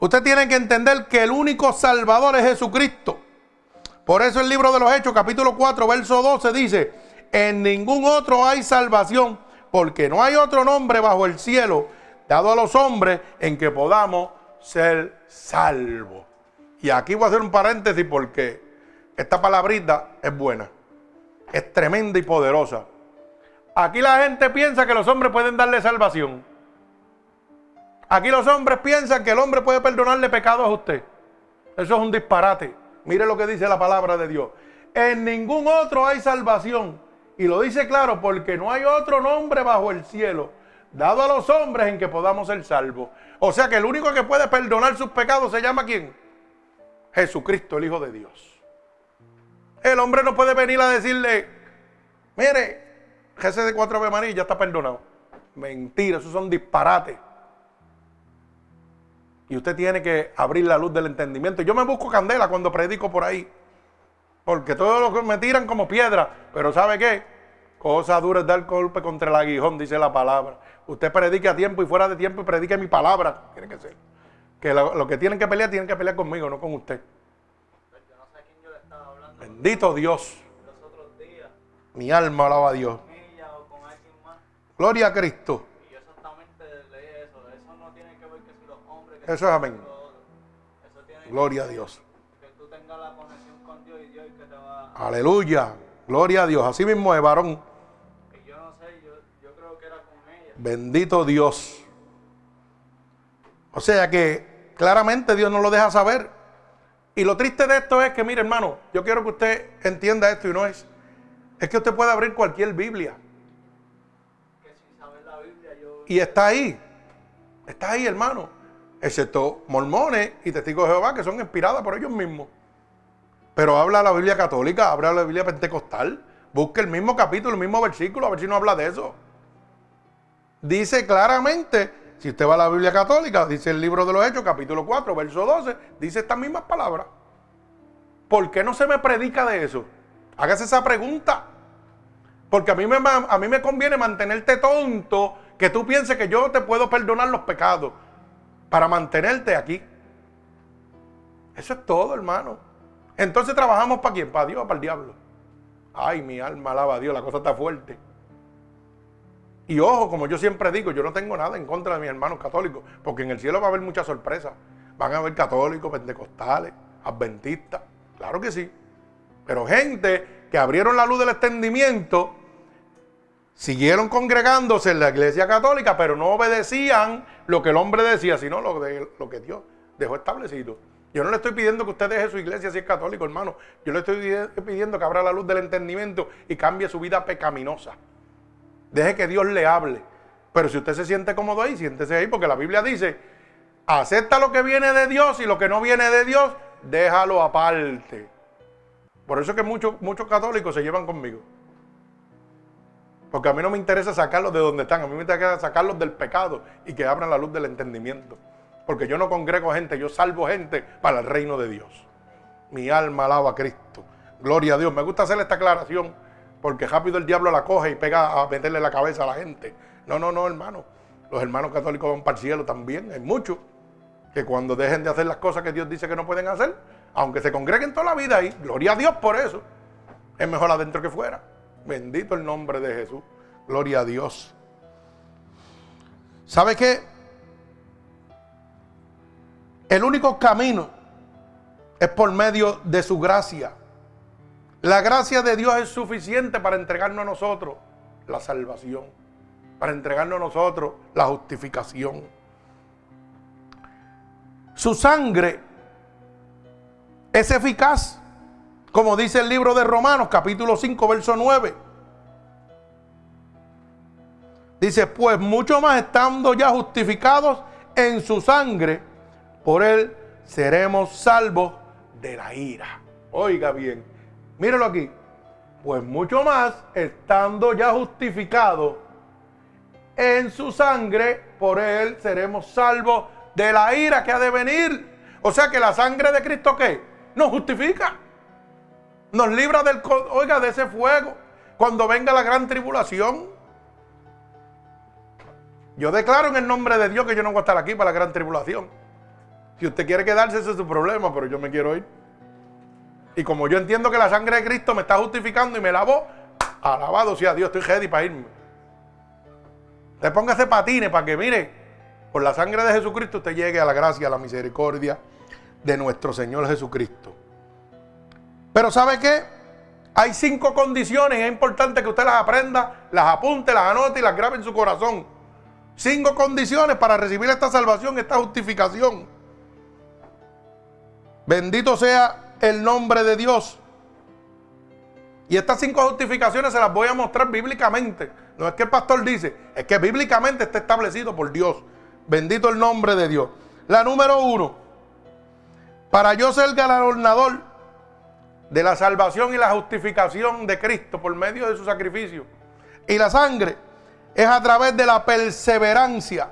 Usted tiene que entender que el único Salvador es Jesucristo. Por eso el libro de los Hechos, capítulo 4, verso 12 dice, en ningún otro hay salvación, porque no hay otro nombre bajo el cielo dado a los hombres en que podamos ser salvos. Y aquí voy a hacer un paréntesis porque esta palabrita es buena, es tremenda y poderosa. Aquí la gente piensa que los hombres pueden darle salvación. Aquí los hombres piensan que el hombre puede perdonarle pecados a usted. Eso es un disparate. Mire lo que dice la palabra de Dios. En ningún otro hay salvación. Y lo dice claro, porque no hay otro nombre bajo el cielo dado a los hombres en que podamos ser salvos. O sea que el único que puede perdonar sus pecados se llama quién? Jesucristo, el Hijo de Dios. El hombre no puede venir a decirle, mire, Jesús de cuatro Ave ya está perdonado. Mentira, esos son disparates. Y usted tiene que abrir la luz del entendimiento. Yo me busco candela cuando predico por ahí. Porque todos los que me tiran como piedra. Pero ¿sabe qué? Cosa dura es dar golpe contra el aguijón, dice la palabra. Usted predique a tiempo y fuera de tiempo y predique mi palabra. Tiene que ser. Que lo, que tienen que pelear, tienen que pelear conmigo, no con usted. Bendito Dios. Mi alma alaba a Dios. Gloria a Cristo. Eso es amén. Gloria a Dios. Aleluya. Gloria a Dios. Así mismo es, varón. Bendito Dios. O sea que claramente Dios no lo deja saber. Y lo triste de esto es que, mire hermano, yo quiero que usted entienda esto y no es. Es que usted puede abrir cualquier Biblia. Y está ahí. Está ahí, hermano excepto mormones y testigos de Jehová, que son inspiradas por ellos mismos. Pero habla la Biblia católica, habla la Biblia pentecostal, busque el mismo capítulo, el mismo versículo, a ver si no habla de eso. Dice claramente, si usted va a la Biblia católica, dice el libro de los Hechos, capítulo 4, verso 12, dice estas mismas palabras. ¿Por qué no se me predica de eso? Hágase esa pregunta. Porque a mí, me, a mí me conviene mantenerte tonto, que tú pienses que yo te puedo perdonar los pecados para mantenerte aquí. Eso es todo, hermano. Entonces trabajamos para quién? Para Dios o para el diablo. Ay, mi alma alaba a Dios, la cosa está fuerte. Y ojo, como yo siempre digo, yo no tengo nada en contra de mis hermanos católicos, porque en el cielo va a haber muchas sorpresas. Van a haber católicos, pentecostales, adventistas, claro que sí. Pero gente que abrieron la luz del extendimiento, siguieron congregándose en la iglesia católica, pero no obedecían lo que el hombre decía, sino lo, que Dios dejó establecido. Yo no le estoy pidiendo que usted deje su iglesia si es católico, hermano. Yo le estoy pidiendo que abra la luz del entendimiento y cambie su vida pecaminosa. Deje que Dios le hable. Pero si usted se siente cómodo ahí, siéntese ahí, porque la Biblia dice, acepta lo que viene de Dios y lo que no viene de Dios, déjalo aparte. Por eso es que muchos, muchos católicos se llevan conmigo. Porque a mí no me interesa sacarlos de donde están, a mí me interesa sacarlos del pecado y que abran la luz del entendimiento. Porque yo no congrego gente, yo salvo gente para el reino de Dios. Mi alma alaba a Cristo. Gloria a Dios. Me gusta hacer esta aclaración porque rápido el diablo la coge y pega a meterle la cabeza a la gente. No, no, no, hermano. Los hermanos católicos van para el cielo también. Hay muchos que cuando dejen de hacer las cosas que Dios dice que no pueden hacer, aunque se congreguen toda la vida ahí, gloria a Dios por eso. Es mejor adentro que fuera. Bendito el nombre de Jesús. Gloria a Dios. ¿Sabe qué? El único camino es por medio de su gracia. La gracia de Dios es suficiente para entregarnos a nosotros la salvación, para entregarnos a nosotros la justificación. Su sangre es eficaz, como dice el libro de Romanos capítulo 5, verso 9. Dice, pues mucho más estando ya justificados en su sangre, por él seremos salvos de la ira. Oiga bien, mírelo aquí. Pues mucho más, estando ya justificados en su sangre, por él seremos salvos de la ira que ha de venir. O sea que la sangre de Cristo, ¿qué? Nos justifica. Nos libra del, oiga, de ese fuego. Cuando venga la gran tribulación. Yo declaro en el nombre de Dios que yo no voy a estar aquí para la gran tribulación. Si usted quiere quedarse, ese es su problema, pero yo me quiero ir. Y como yo entiendo que la sangre de Cristo me está justificando y me lavó, alabado sea Dios, estoy ready para irme. Usted póngase patines para que, mire, por la sangre de Jesucristo usted llegue a la gracia, a la misericordia de nuestro Señor Jesucristo. Pero ¿sabe qué? Hay cinco condiciones, es importante que usted las aprenda, las apunte, las anote y las grabe en su corazón. Cinco condiciones para recibir esta salvación, esta justificación. Bendito sea el nombre de Dios. Y estas cinco justificaciones se las voy a mostrar bíblicamente. No es que el pastor dice, es que bíblicamente está establecido por Dios. Bendito el nombre de Dios. La número uno, para yo ser galardonador de la salvación y la justificación de Cristo por medio de su sacrificio y la sangre, es a través de la perseverancia.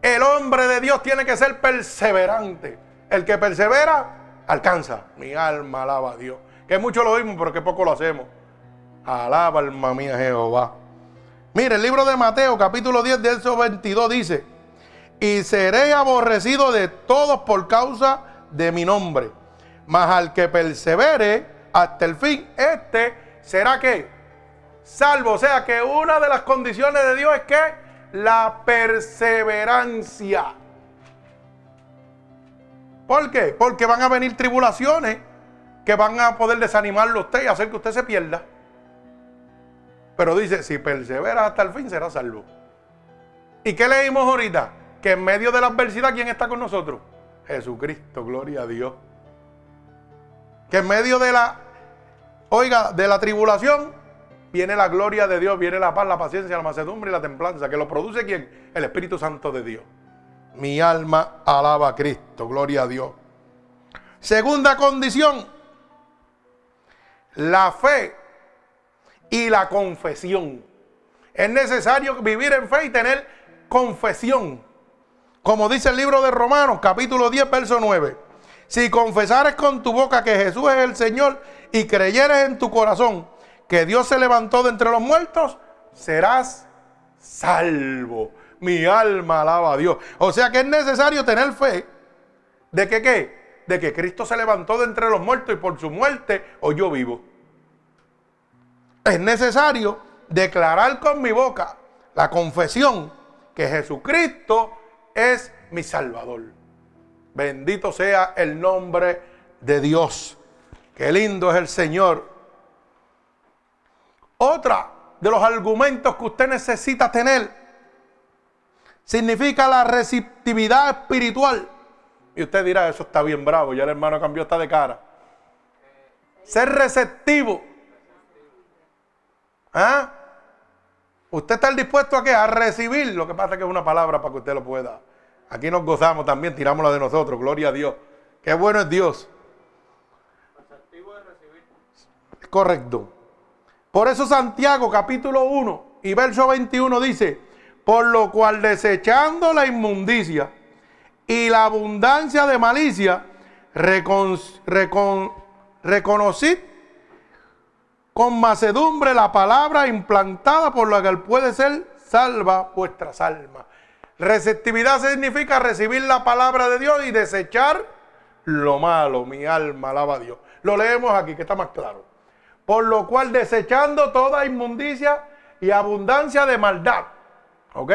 El hombre de Dios tiene que ser perseverante. El que persevera, alcanza. Mi alma alaba a Dios. Que mucho lo oímos, pero que poco lo hacemos. Alaba alma mía Jehová. Mire, el libro de Mateo, capítulo 10, verso 22 dice, y seré aborrecido de todos por causa de mi nombre. Mas al que persevere hasta el fin, este será que salvo. O sea que una de las condiciones de Dios es que la perseverancia. ¿Por qué? Porque van a venir tribulaciones que van a poder desanimarlo a usted y hacer que usted se pierda. Pero dice, si persevera hasta el fin será salvo. ¿Y qué leímos ahorita? Que en medio de la adversidad, ¿quién está con nosotros? Jesucristo, gloria a Dios. Que en medio de la, oiga, de la tribulación, viene la gloria de Dios, viene la paz, la paciencia, la macedumbre y la templanza. ¿Que lo produce quién? El Espíritu Santo de Dios. Mi alma alaba a Cristo, gloria a Dios. Segunda condición, la fe y la confesión. Es necesario vivir en fe y tener confesión. Como dice el libro de Romanos, capítulo 10, verso 9. Si confesares con tu boca que Jesús es el Señor y creyeres en tu corazón que Dios se levantó de entre los muertos, serás salvo mi alma alaba a Dios. O sea que es necesario tener fe ¿De que qué? De que Cristo se levantó de entre los muertos y por su muerte hoy yo vivo. Es necesario declarar con mi boca la confesión que Jesucristo es mi Salvador. Bendito sea el nombre de Dios. Qué lindo es el Señor. Otra de los argumentos que usted necesita tener significa la receptividad espiritual. Y usted dirá, eso está bien bravo, ya el hermano cambió esta de cara. Ser receptivo. ¿Ah? ¿Usted está dispuesto a qué? A recibir. Lo que pasa es que es una palabra para que usted lo pueda. Aquí nos gozamos también, tiramos la de nosotros. Gloria a Dios. Qué bueno es Dios. Recibir. Correcto. Por eso Santiago capítulo 1 y verso 21 dice, por lo cual desechando la inmundicia y la abundancia de malicia, recon, reconocid con macedumbre la palabra implantada por la que puede ser salva vuestras almas. Receptividad significa recibir la palabra de Dios y desechar lo malo. Mi alma alaba a Dios. Lo leemos aquí, que está más claro. Por lo cual desechando toda inmundicia y abundancia de maldad. ¿Ok?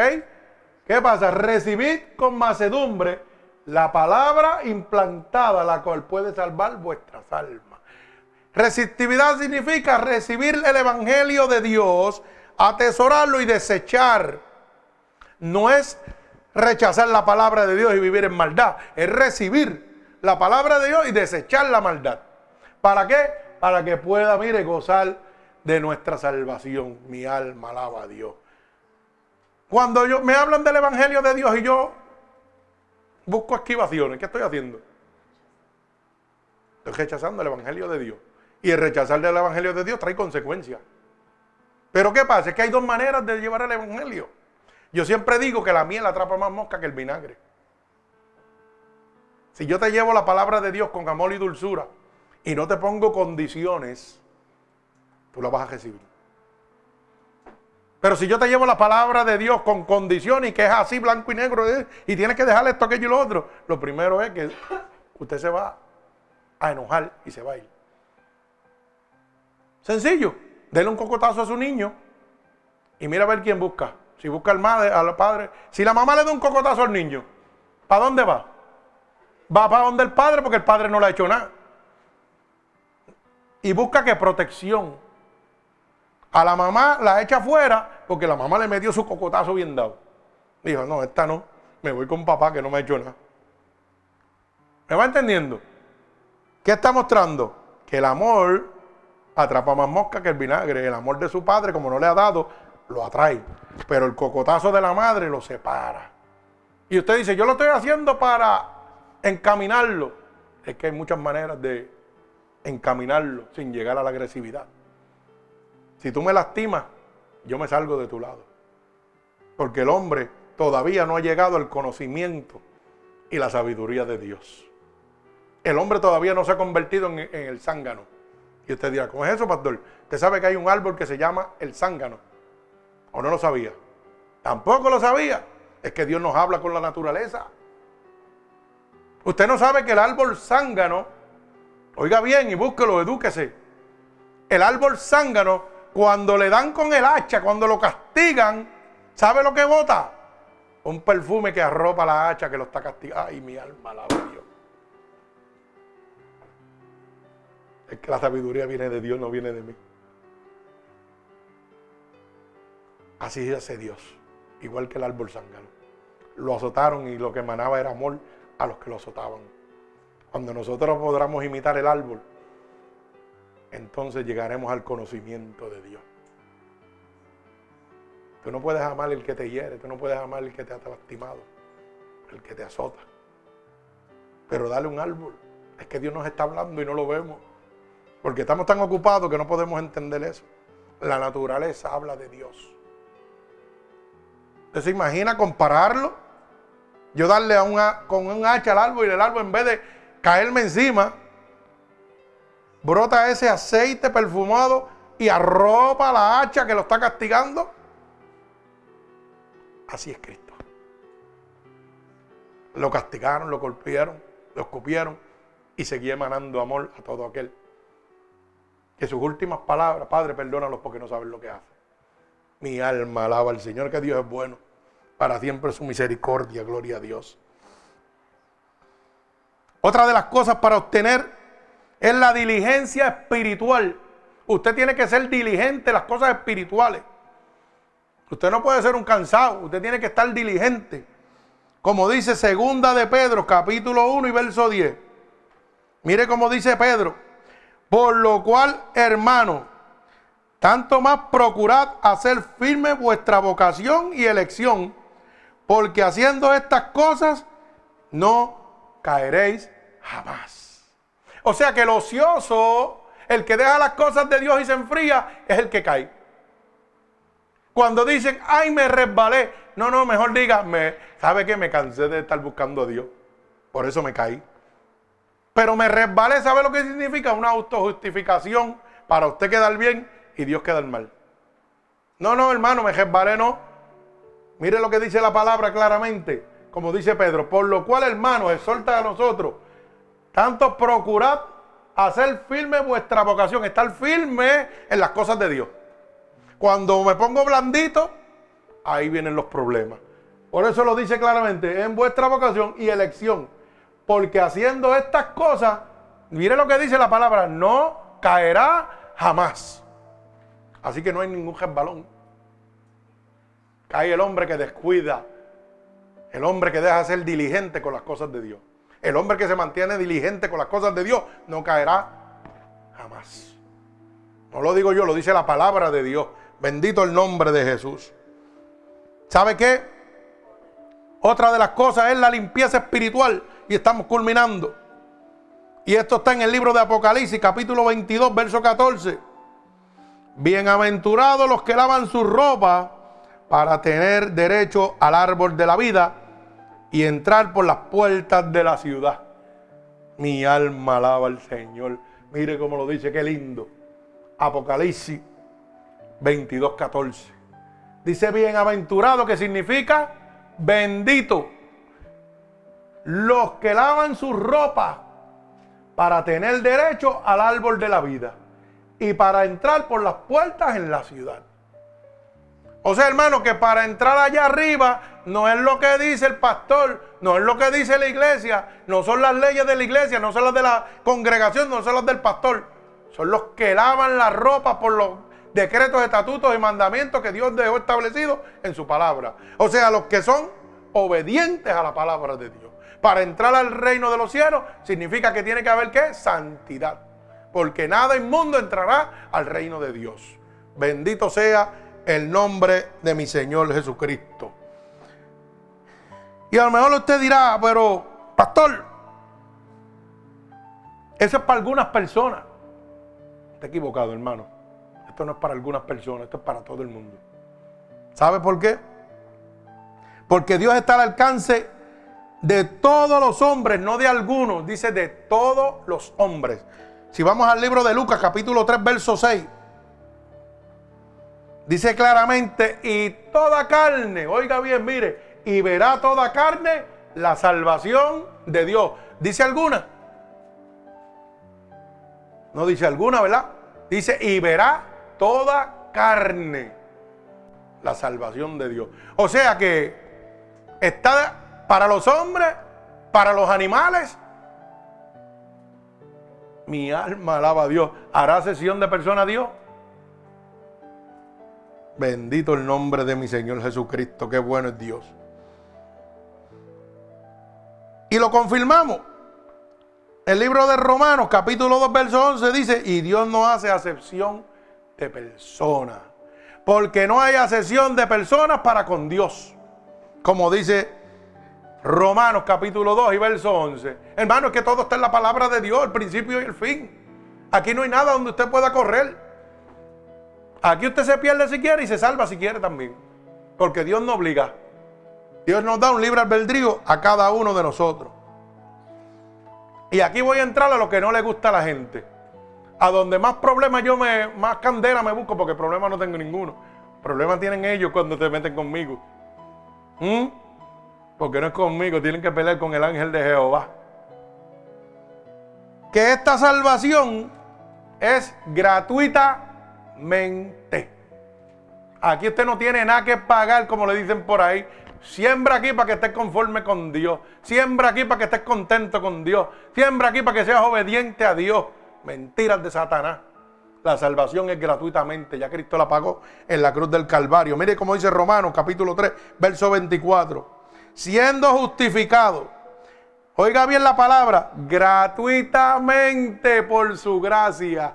¿Qué pasa? Recibid con macedumbre la palabra implantada, la cual puede salvar vuestras almas. Receptividad significa recibir el Evangelio de Dios, atesorarlo y desechar. No es rechazar la palabra de Dios y vivir en maldad, es recibir la palabra de Dios y desechar la maldad. ¿Para qué? Para que pueda, mire, gozar de nuestra salvación. Mi alma alaba a Dios. Cuando yo, me hablan del Evangelio de Dios y yo busco esquivaciones, ¿qué estoy haciendo? Estoy rechazando el Evangelio de Dios. Y el rechazar del Evangelio de Dios trae consecuencias. Pero ¿qué pasa? Es que hay dos maneras de llevar el Evangelio. Yo siempre digo que la miel atrapa más mosca que el vinagre. Si yo te llevo la palabra de Dios con amor y dulzura y no te pongo condiciones, tú la vas a recibir. Pero si yo te llevo la palabra de Dios con condiciones y que es así blanco y negro eh, y tienes que dejarle esto, aquello y lo otro, lo primero es que usted se va a enojar y se va a ir. Sencillo, dele un cocotazo a su niño y mira a ver quién busca. Si busca al, madre, al padre. Si la mamá le da un cocotazo al niño, ¿para dónde va? Va para donde el padre porque el padre no le ha hecho nada. Y busca que protección. A la mamá la echa afuera porque la mamá le metió su cocotazo bien dado. Dijo, no, esta no. Me voy con papá que no me ha hecho nada. ¿Me va entendiendo? ¿Qué está mostrando? Que el amor atrapa más mosca que el vinagre. El amor de su padre, como no le ha dado, lo atrae. Pero el cocotazo de la madre lo separa. Y usted dice, yo lo estoy haciendo para encaminarlo. Es que hay muchas maneras de encaminarlo sin llegar a la agresividad. Si tú me lastimas, yo me salgo de tu lado. Porque el hombre todavía no ha llegado al conocimiento y la sabiduría de Dios. El hombre todavía no se ha convertido en, el zángano y usted dirá, ¿cómo es eso, pastor? Usted sabe que hay un árbol que se llama el zángano. ¿O no lo sabía? Tampoco lo sabía. Es que Dios nos habla con la naturaleza. Usted no sabe que el árbol zángano, oiga bien y búsquelo, edúquese. El árbol zángano, cuando le dan con el hacha, cuando lo castigan, ¿sabe lo que bota? Un perfume que arropa la hacha que lo está castigando. Ay, mi alma la Dios. Es que la sabiduría viene de Dios, no viene de mí. Así hace Dios, igual que el árbol zángano. Lo azotaron y lo que emanaba era amor a los que lo azotaban. Cuando nosotros podamos imitar el árbol, entonces llegaremos al conocimiento de Dios. Tú no puedes amar el que te hiere, tú no puedes amar el que te ha lastimado, el que te azota. Pero dale un árbol. Es que Dios nos está hablando y no lo vemos. Porque estamos tan ocupados que no podemos entender eso. La naturaleza habla de Dios. ¿Usted se imagina compararlo? Yo darle a una, con un hacha al árbol y el árbol en vez de caerme encima, brota ese aceite perfumado y arropa la hacha que lo está castigando. Así es Cristo. Lo castigaron, lo golpearon, lo escupieron y seguía emanando amor a todo aquel. Que sus últimas palabras, Padre, perdónalos porque no saben lo que hacen. Mi alma alaba al Señor, que Dios es bueno. Para siempre su misericordia, gloria a Dios. Otra de las cosas para obtener es la diligencia espiritual. Usted tiene que ser diligente en las cosas espirituales. Usted no puede ser un cansado, usted tiene que estar diligente. Como dice segunda de Pedro, capítulo 1 y verso 10. Mire cómo dice Pedro. Por lo cual, hermano, tanto más procurad hacer firme vuestra vocación y elección, porque haciendo estas cosas no caeréis jamás. O sea que el ocioso, el que deja las cosas de Dios y se enfría, es el que cae. Cuando dicen, ay, me resbalé. No, no, mejor diga, me, ¿sabe que Me cansé de estar buscando a Dios. Por eso me caí. Pero me resbalé, ¿sabe lo que significa? Una autojustificación para usted quedar bien y Dios quedar mal. No, no, hermano, me resbalé, no. Mire lo que dice la palabra claramente, como dice Pedro. Por lo cual, hermano, exhorta a nosotros, tanto procurad hacer firme vuestra vocación, estar firme en las cosas de Dios. Cuando me pongo blandito, ahí vienen los problemas. Por eso lo dice claramente, en vuestra vocación y elección. Porque haciendo estas cosas, mire lo que dice la palabra, no caerá jamás. Así que no hay ningún resbalón. Cae el hombre que descuida, el hombre que deja de ser diligente con las cosas de Dios. El hombre que se mantiene diligente con las cosas de Dios no caerá jamás. No lo digo yo, lo dice la palabra de Dios. Bendito el nombre de Jesús. ¿Sabe qué? Otra de las cosas es la limpieza espiritual. Y estamos culminando. Y esto está en el libro de Apocalipsis, capítulo 22, verso 14. Bienaventurados los que lavan su ropa para tener derecho al árbol de la vida y entrar por las puertas de la ciudad. Mi alma alaba al Señor. Mire cómo lo dice, qué lindo. Apocalipsis 22.14. Dice bienaventurado que significa bendito. Los que lavan su ropa para tener derecho al árbol de la vida y para entrar por las puertas en la ciudad. O sea, hermano, que para entrar allá arriba no es lo que dice el pastor, no es lo que dice la iglesia, no son las leyes de la iglesia, no son las de la congregación, no son las del pastor. Son los que lavan la ropa por los decretos, estatutos y mandamientos que Dios dejó establecidos en su palabra. O sea, los que son obedientes a la palabra de Dios. Para entrar al reino de los cielos significa que tiene que haber qué? Santidad. Porque nada inmundo entrará al reino de Dios. Bendito sea el nombre de mi Señor Jesucristo. Y a lo mejor usted dirá, pero pastor, eso es para algunas personas. Está equivocado, hermano. Esto no es para algunas personas, esto es para todo el mundo. ¿Sabe por qué? Porque Dios está al alcance de todos los hombres, no de algunos, dice de todos los hombres. Si vamos al libro de Lucas, capítulo 3, verso 6, dice claramente, y toda carne, oiga bien, mire, y verá toda carne la salvación de Dios. ¿Dice alguna? No dice alguna, ¿verdad? Dice, y verá toda carne la salvación de Dios. O sea que está para los hombres, para los animales. Mi alma alaba a Dios. ¿Hará sesión de persona a Dios? Bendito el nombre de mi Señor Jesucristo. Qué bueno es Dios. Y lo confirmamos. El libro de Romanos, capítulo 2, verso 11, dice, y Dios no hace acepción de personas. Porque no hay asesión de personas para con Dios. Como dice Romanos capítulo 2 y verso 11. Hermano, es que todo está en la palabra de Dios, el principio y el fin. Aquí no hay nada donde usted pueda correr. Aquí usted se pierde si quiere y se salva si quiere también. Porque Dios no obliga. Dios nos da un libre albedrío a cada uno de nosotros. Y aquí voy a entrar a lo que no le gusta a la gente a donde más problemas yo me, más candela me busco, porque problemas no tengo ninguno. Problemas tienen ellos cuando te meten conmigo. ¿Mm? Porque no es conmigo, tienen que pelear con el ángel de Jehová. que esta salvación es gratuitamente. Aquí usted no tiene nada que pagar, como le dicen por ahí. Siembra aquí para que estés conforme con Dios. Siembra aquí para que estés contento con Dios. Siembra aquí para que seas obediente a Dios. Mentiras de Satanás. La salvación es gratuitamente. Ya Cristo la pagó en la cruz del Calvario. Mire cómo dice Romanos capítulo 3, verso 24. Siendo justificado. Oiga bien la palabra. Gratuitamente por su gracia.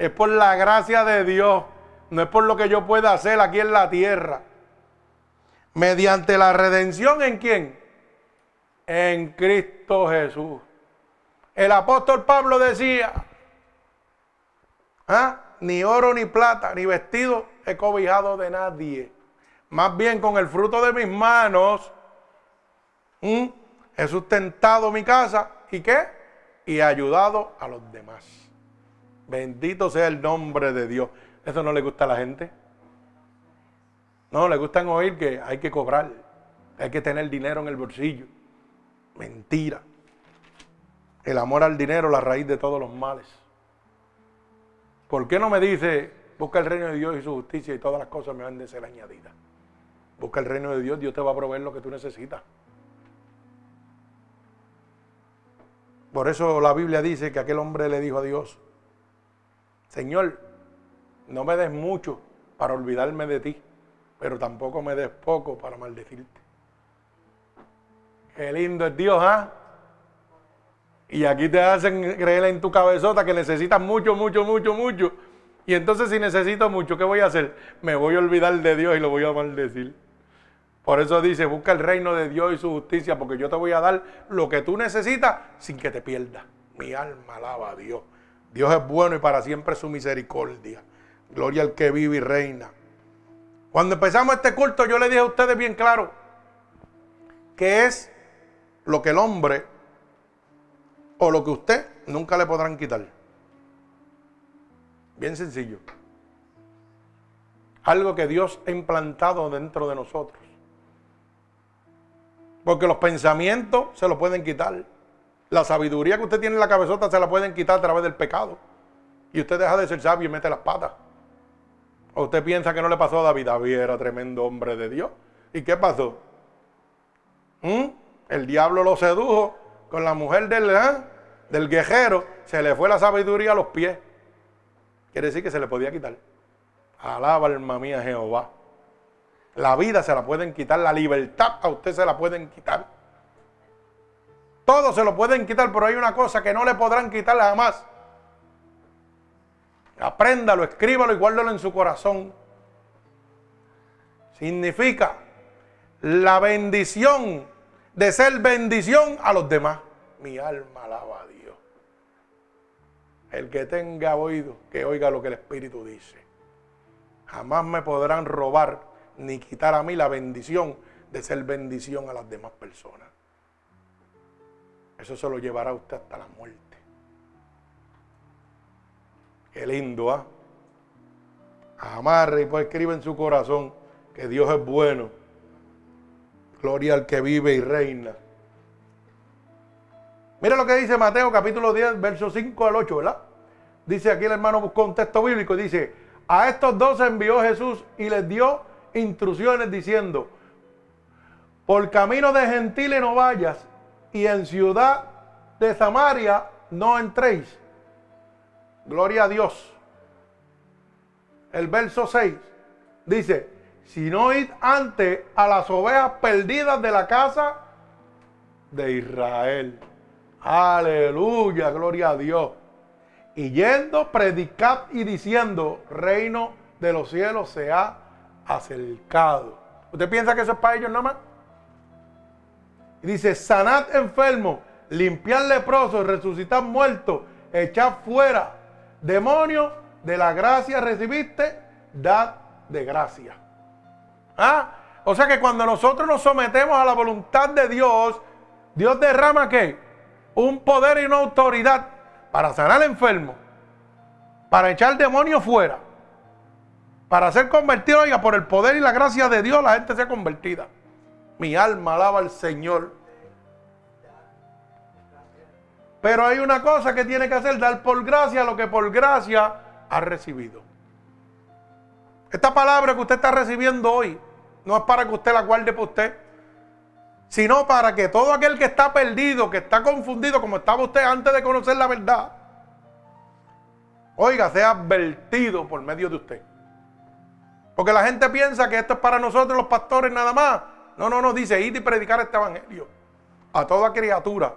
Es por la gracia de Dios. No es por lo que yo pueda hacer aquí en la tierra. Mediante la redención en quién? En Cristo Jesús. El apóstol Pablo decía, ¿ah? ni oro ni plata, ni vestido he cobijado de nadie. Más bien con el fruto de mis manos he sustentado mi casa y qué? Y he ayudado a los demás. Bendito sea el nombre de Dios. Eso no le gusta a la gente. No, le gustan oír que hay que cobrar, hay que tener dinero en el bolsillo. Mentira. El amor al dinero, la raíz de todos los males. ¿Por qué no me dice, busca el reino de Dios y su justicia y todas las cosas me van de ser añadidas? Busca el reino de Dios, Dios te va a proveer lo que tú necesitas. Por eso la Biblia dice que aquel hombre le dijo a Dios, Señor, no me des mucho para olvidarme de ti pero tampoco me des poco para maldecirte. Qué lindo es Dios, ¿ah? Y aquí te hacen creer en tu cabezota que necesitas mucho, mucho, mucho, mucho. Y entonces si necesito mucho, ¿qué voy a hacer? Me voy a olvidar de Dios y lo voy a maldecir. Por eso dice, busca el reino de Dios y su justicia, porque yo te voy a dar lo que tú necesitas sin que te pierdas. Mi alma alaba a Dios. Dios es bueno y para siempre su misericordia. Gloria al que vive y reina. Cuando empezamos este culto, yo le dije a ustedes bien claro que es lo que el hombre o lo que usted nunca le podrán quitar. Bien sencillo. Algo que Dios ha implantado dentro de nosotros. Porque los pensamientos se lo pueden quitar. La sabiduría que usted tiene en la cabezota se la pueden quitar a través del pecado. Y usted deja de ser sabio y mete las patas usted piensa que no le pasó a David? David era tremendo hombre de Dios. ¿Y qué pasó? ¿Mm? El diablo lo sedujo con la mujer del, ¿eh? del guerrero. Se le fue la sabiduría a los pies. Quiere decir que se le podía quitar. Alaba alma mía Jehová. La vida se la pueden quitar, la libertad a usted se la pueden quitar. Todo se lo pueden quitar, pero hay una cosa que no le podrán quitar jamás. Apréndalo, escríbalo y guárdalo en su corazón. Significa la bendición de ser bendición a los demás. Mi alma alaba a Dios. El que tenga oído, que oiga lo que el Espíritu dice. Jamás me podrán robar ni quitar a mí la bendición de ser bendición a las demás personas. Eso se lo llevará a usted hasta la muerte. Qué lindo, ¿ah? Amarre y pues escribe en su corazón que Dios es bueno. Gloria al que vive y reina. Mira lo que dice Mateo capítulo 10, verso 5 al 8, ¿verdad? Dice aquí el hermano buscó texto bíblico y dice, a estos dos envió Jesús y les dio instrucciones diciendo, por camino de gentiles no vayas y en ciudad de Samaria no entréis Gloria a Dios. El verso 6 dice, si no id antes a las ovejas perdidas de la casa de Israel. Aleluya, gloria a Dios. Y yendo, predicad y diciendo, reino de los cielos se ha acercado. ¿Usted piensa que eso es para ellos nada más? Y dice, sanad enfermo, limpiar leprosos, resucitar muertos, echad fuera Demonio, de la gracia recibiste, dad de gracia. ¿Ah? O sea que cuando nosotros nos sometemos a la voluntad de Dios, Dios derrama qué? Un poder y una autoridad para sanar al enfermo, para echar demonio fuera, para ser convertido, oiga, por el poder y la gracia de Dios la gente sea convertida. Mi alma alaba al Señor. Pero hay una cosa que tiene que hacer, dar por gracia lo que por gracia ha recibido. Esta palabra que usted está recibiendo hoy no es para que usted la guarde por usted, sino para que todo aquel que está perdido, que está confundido como estaba usted antes de conocer la verdad, oiga, sea advertido por medio de usted. Porque la gente piensa que esto es para nosotros los pastores nada más. No, no, no, dice ir y predicar este evangelio a toda criatura,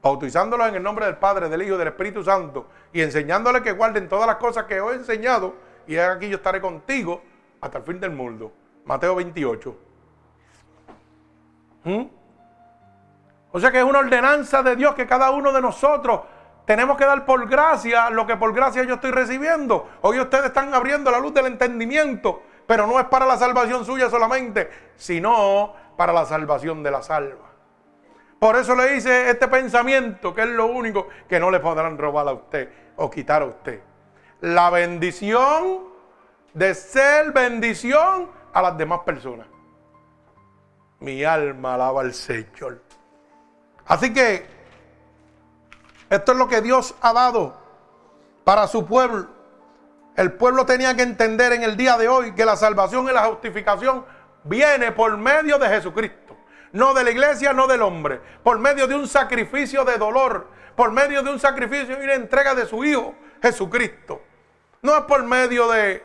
bautizándolos en el nombre del Padre, del Hijo y del Espíritu Santo y enseñándoles que guarden todas las cosas que os he enseñado y aquí yo estaré contigo hasta el fin del mundo. Mateo 28. ¿Mm? O sea que es una ordenanza de Dios que cada uno de nosotros tenemos que dar por gracia lo que por gracia yo estoy recibiendo. Hoy ustedes están abriendo la luz del entendimiento, pero no es para la salvación suya solamente, sino para la salvación de la salva. Por eso le dice este pensamiento, que es lo único que no le podrán robar a usted o quitar a usted. La bendición de ser bendición a las demás personas. Mi alma alaba al Señor. Así que esto es lo que Dios ha dado para su pueblo. El pueblo tenía que entender en el día de hoy que la salvación y la justificación viene por medio de Jesucristo. No de la iglesia, no del hombre. Por medio de un sacrificio de dolor. Por medio de un sacrificio y una entrega de su Hijo, Jesucristo. No es por medio de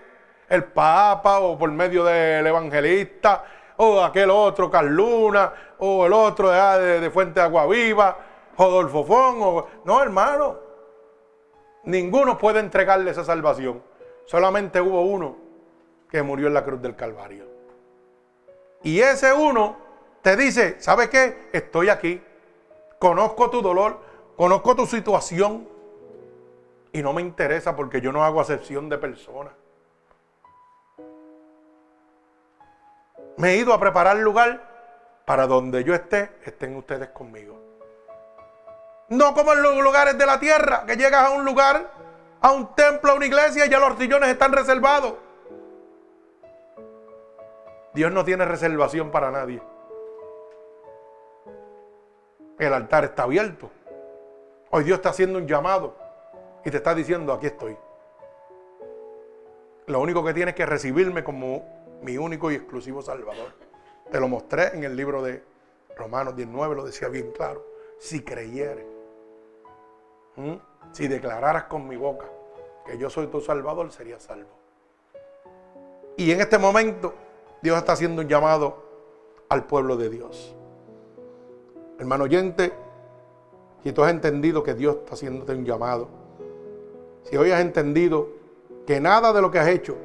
el Papa o por medio del evangelista o aquel otro, Carluna, o el otro de, de Fuente de Agua Viva Rodolfo Fon, o... no hermano, ninguno puede entregarle esa salvación. Solamente hubo uno que murió en la cruz del Calvario. Y ese uno te dice, ¿sabes qué? Estoy aquí, conozco tu dolor, conozco tu situación y no me interesa porque yo no hago acepción de personas. Me he ido a preparar lugar para donde yo esté, estén ustedes conmigo. No como en los lugares de la tierra, que llegas a un lugar, a un templo, a una iglesia y ya los sillones están reservados. Dios no tiene reservación para nadie. El altar está abierto. Hoy Dios está haciendo un llamado y te está diciendo, aquí estoy. Lo único que tienes que recibirme como mi único y exclusivo Salvador. Te lo mostré en el libro de Romanos 19, lo decía bien claro. Si creyeres ¿Mm? Si declararas con mi boca que yo soy tu salvador, sería salvo. Y en este momento Dios está haciendo un llamado al pueblo de Dios. Hermano oyente, si tú has entendido que Dios está haciéndote un llamado, si hoy has entendido que nada de lo que has hecho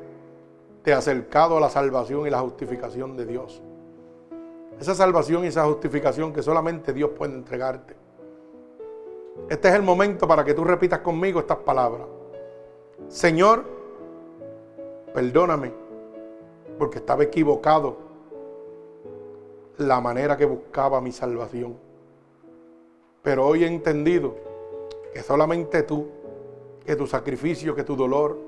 te ha acercado a la salvación y la justificación de Dios, esa salvación y esa justificación que solamente Dios puede entregarte, este es el momento para que tú repitas conmigo estas palabras. Señor, perdóname porque estaba equivocado la manera que buscaba mi salvación. Pero hoy he entendido que solamente tú, que tu sacrificio, que tu dolor,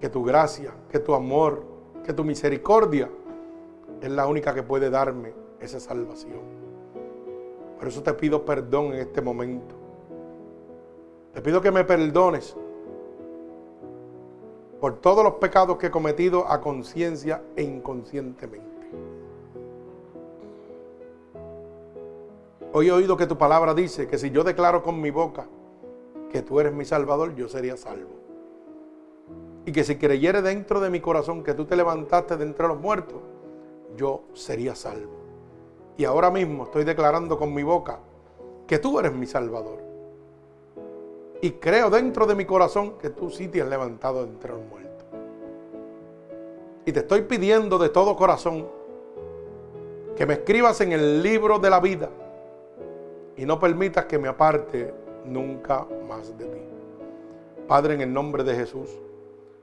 que tu gracia, que tu amor, que tu misericordia es la única que puede darme esa salvación. Por eso te pido perdón en este momento. Te pido que me perdones por todos los pecados que he cometido a conciencia e inconscientemente. Hoy he oído que tu palabra dice que si yo declaro con mi boca que tú eres mi salvador, yo sería salvo. Y que si creyere dentro de mi corazón que tú te levantaste de entre los muertos, yo sería salvo. Y ahora mismo estoy declarando con mi boca que tú eres mi Salvador. Y creo dentro de mi corazón que tú sí te has levantado entre los muertos. Y te estoy pidiendo de todo corazón que me escribas en el libro de la vida y no permitas que me aparte nunca más de ti. Padre, en el nombre de Jesús,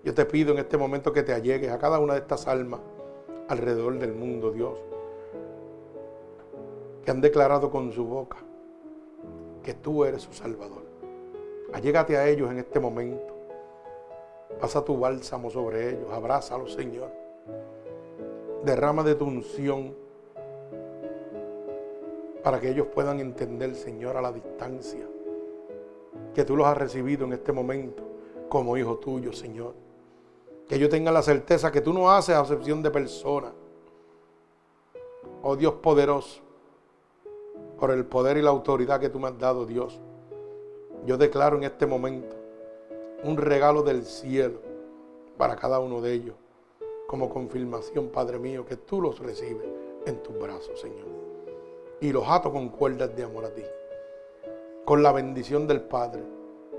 yo te pido en este momento que te allegues a cada una de estas almas alrededor del mundo, Dios que han declarado con su boca que tú eres su Salvador. Allégate a ellos en este momento. Pasa tu bálsamo sobre ellos. Abrázalos, Señor. Derrama de tu unción. para que ellos puedan entender, Señor, a la distancia, que tú los has recibido en este momento como hijo tuyo, Señor. Que ellos tengan la certeza que tú no haces acepción de personas. Oh Dios poderoso, por el poder y la autoridad que tú me has dado, Dios. Yo declaro en este momento un regalo del cielo para cada uno de ellos, como confirmación, Padre mío, que tú los recibes en tus brazos, Señor. Y los ato con cuerdas de amor a ti, con la bendición del Padre,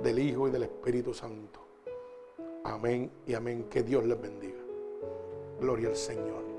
del Hijo y del Espíritu Santo. Amén y amén. Que Dios les bendiga. Gloria al Señor.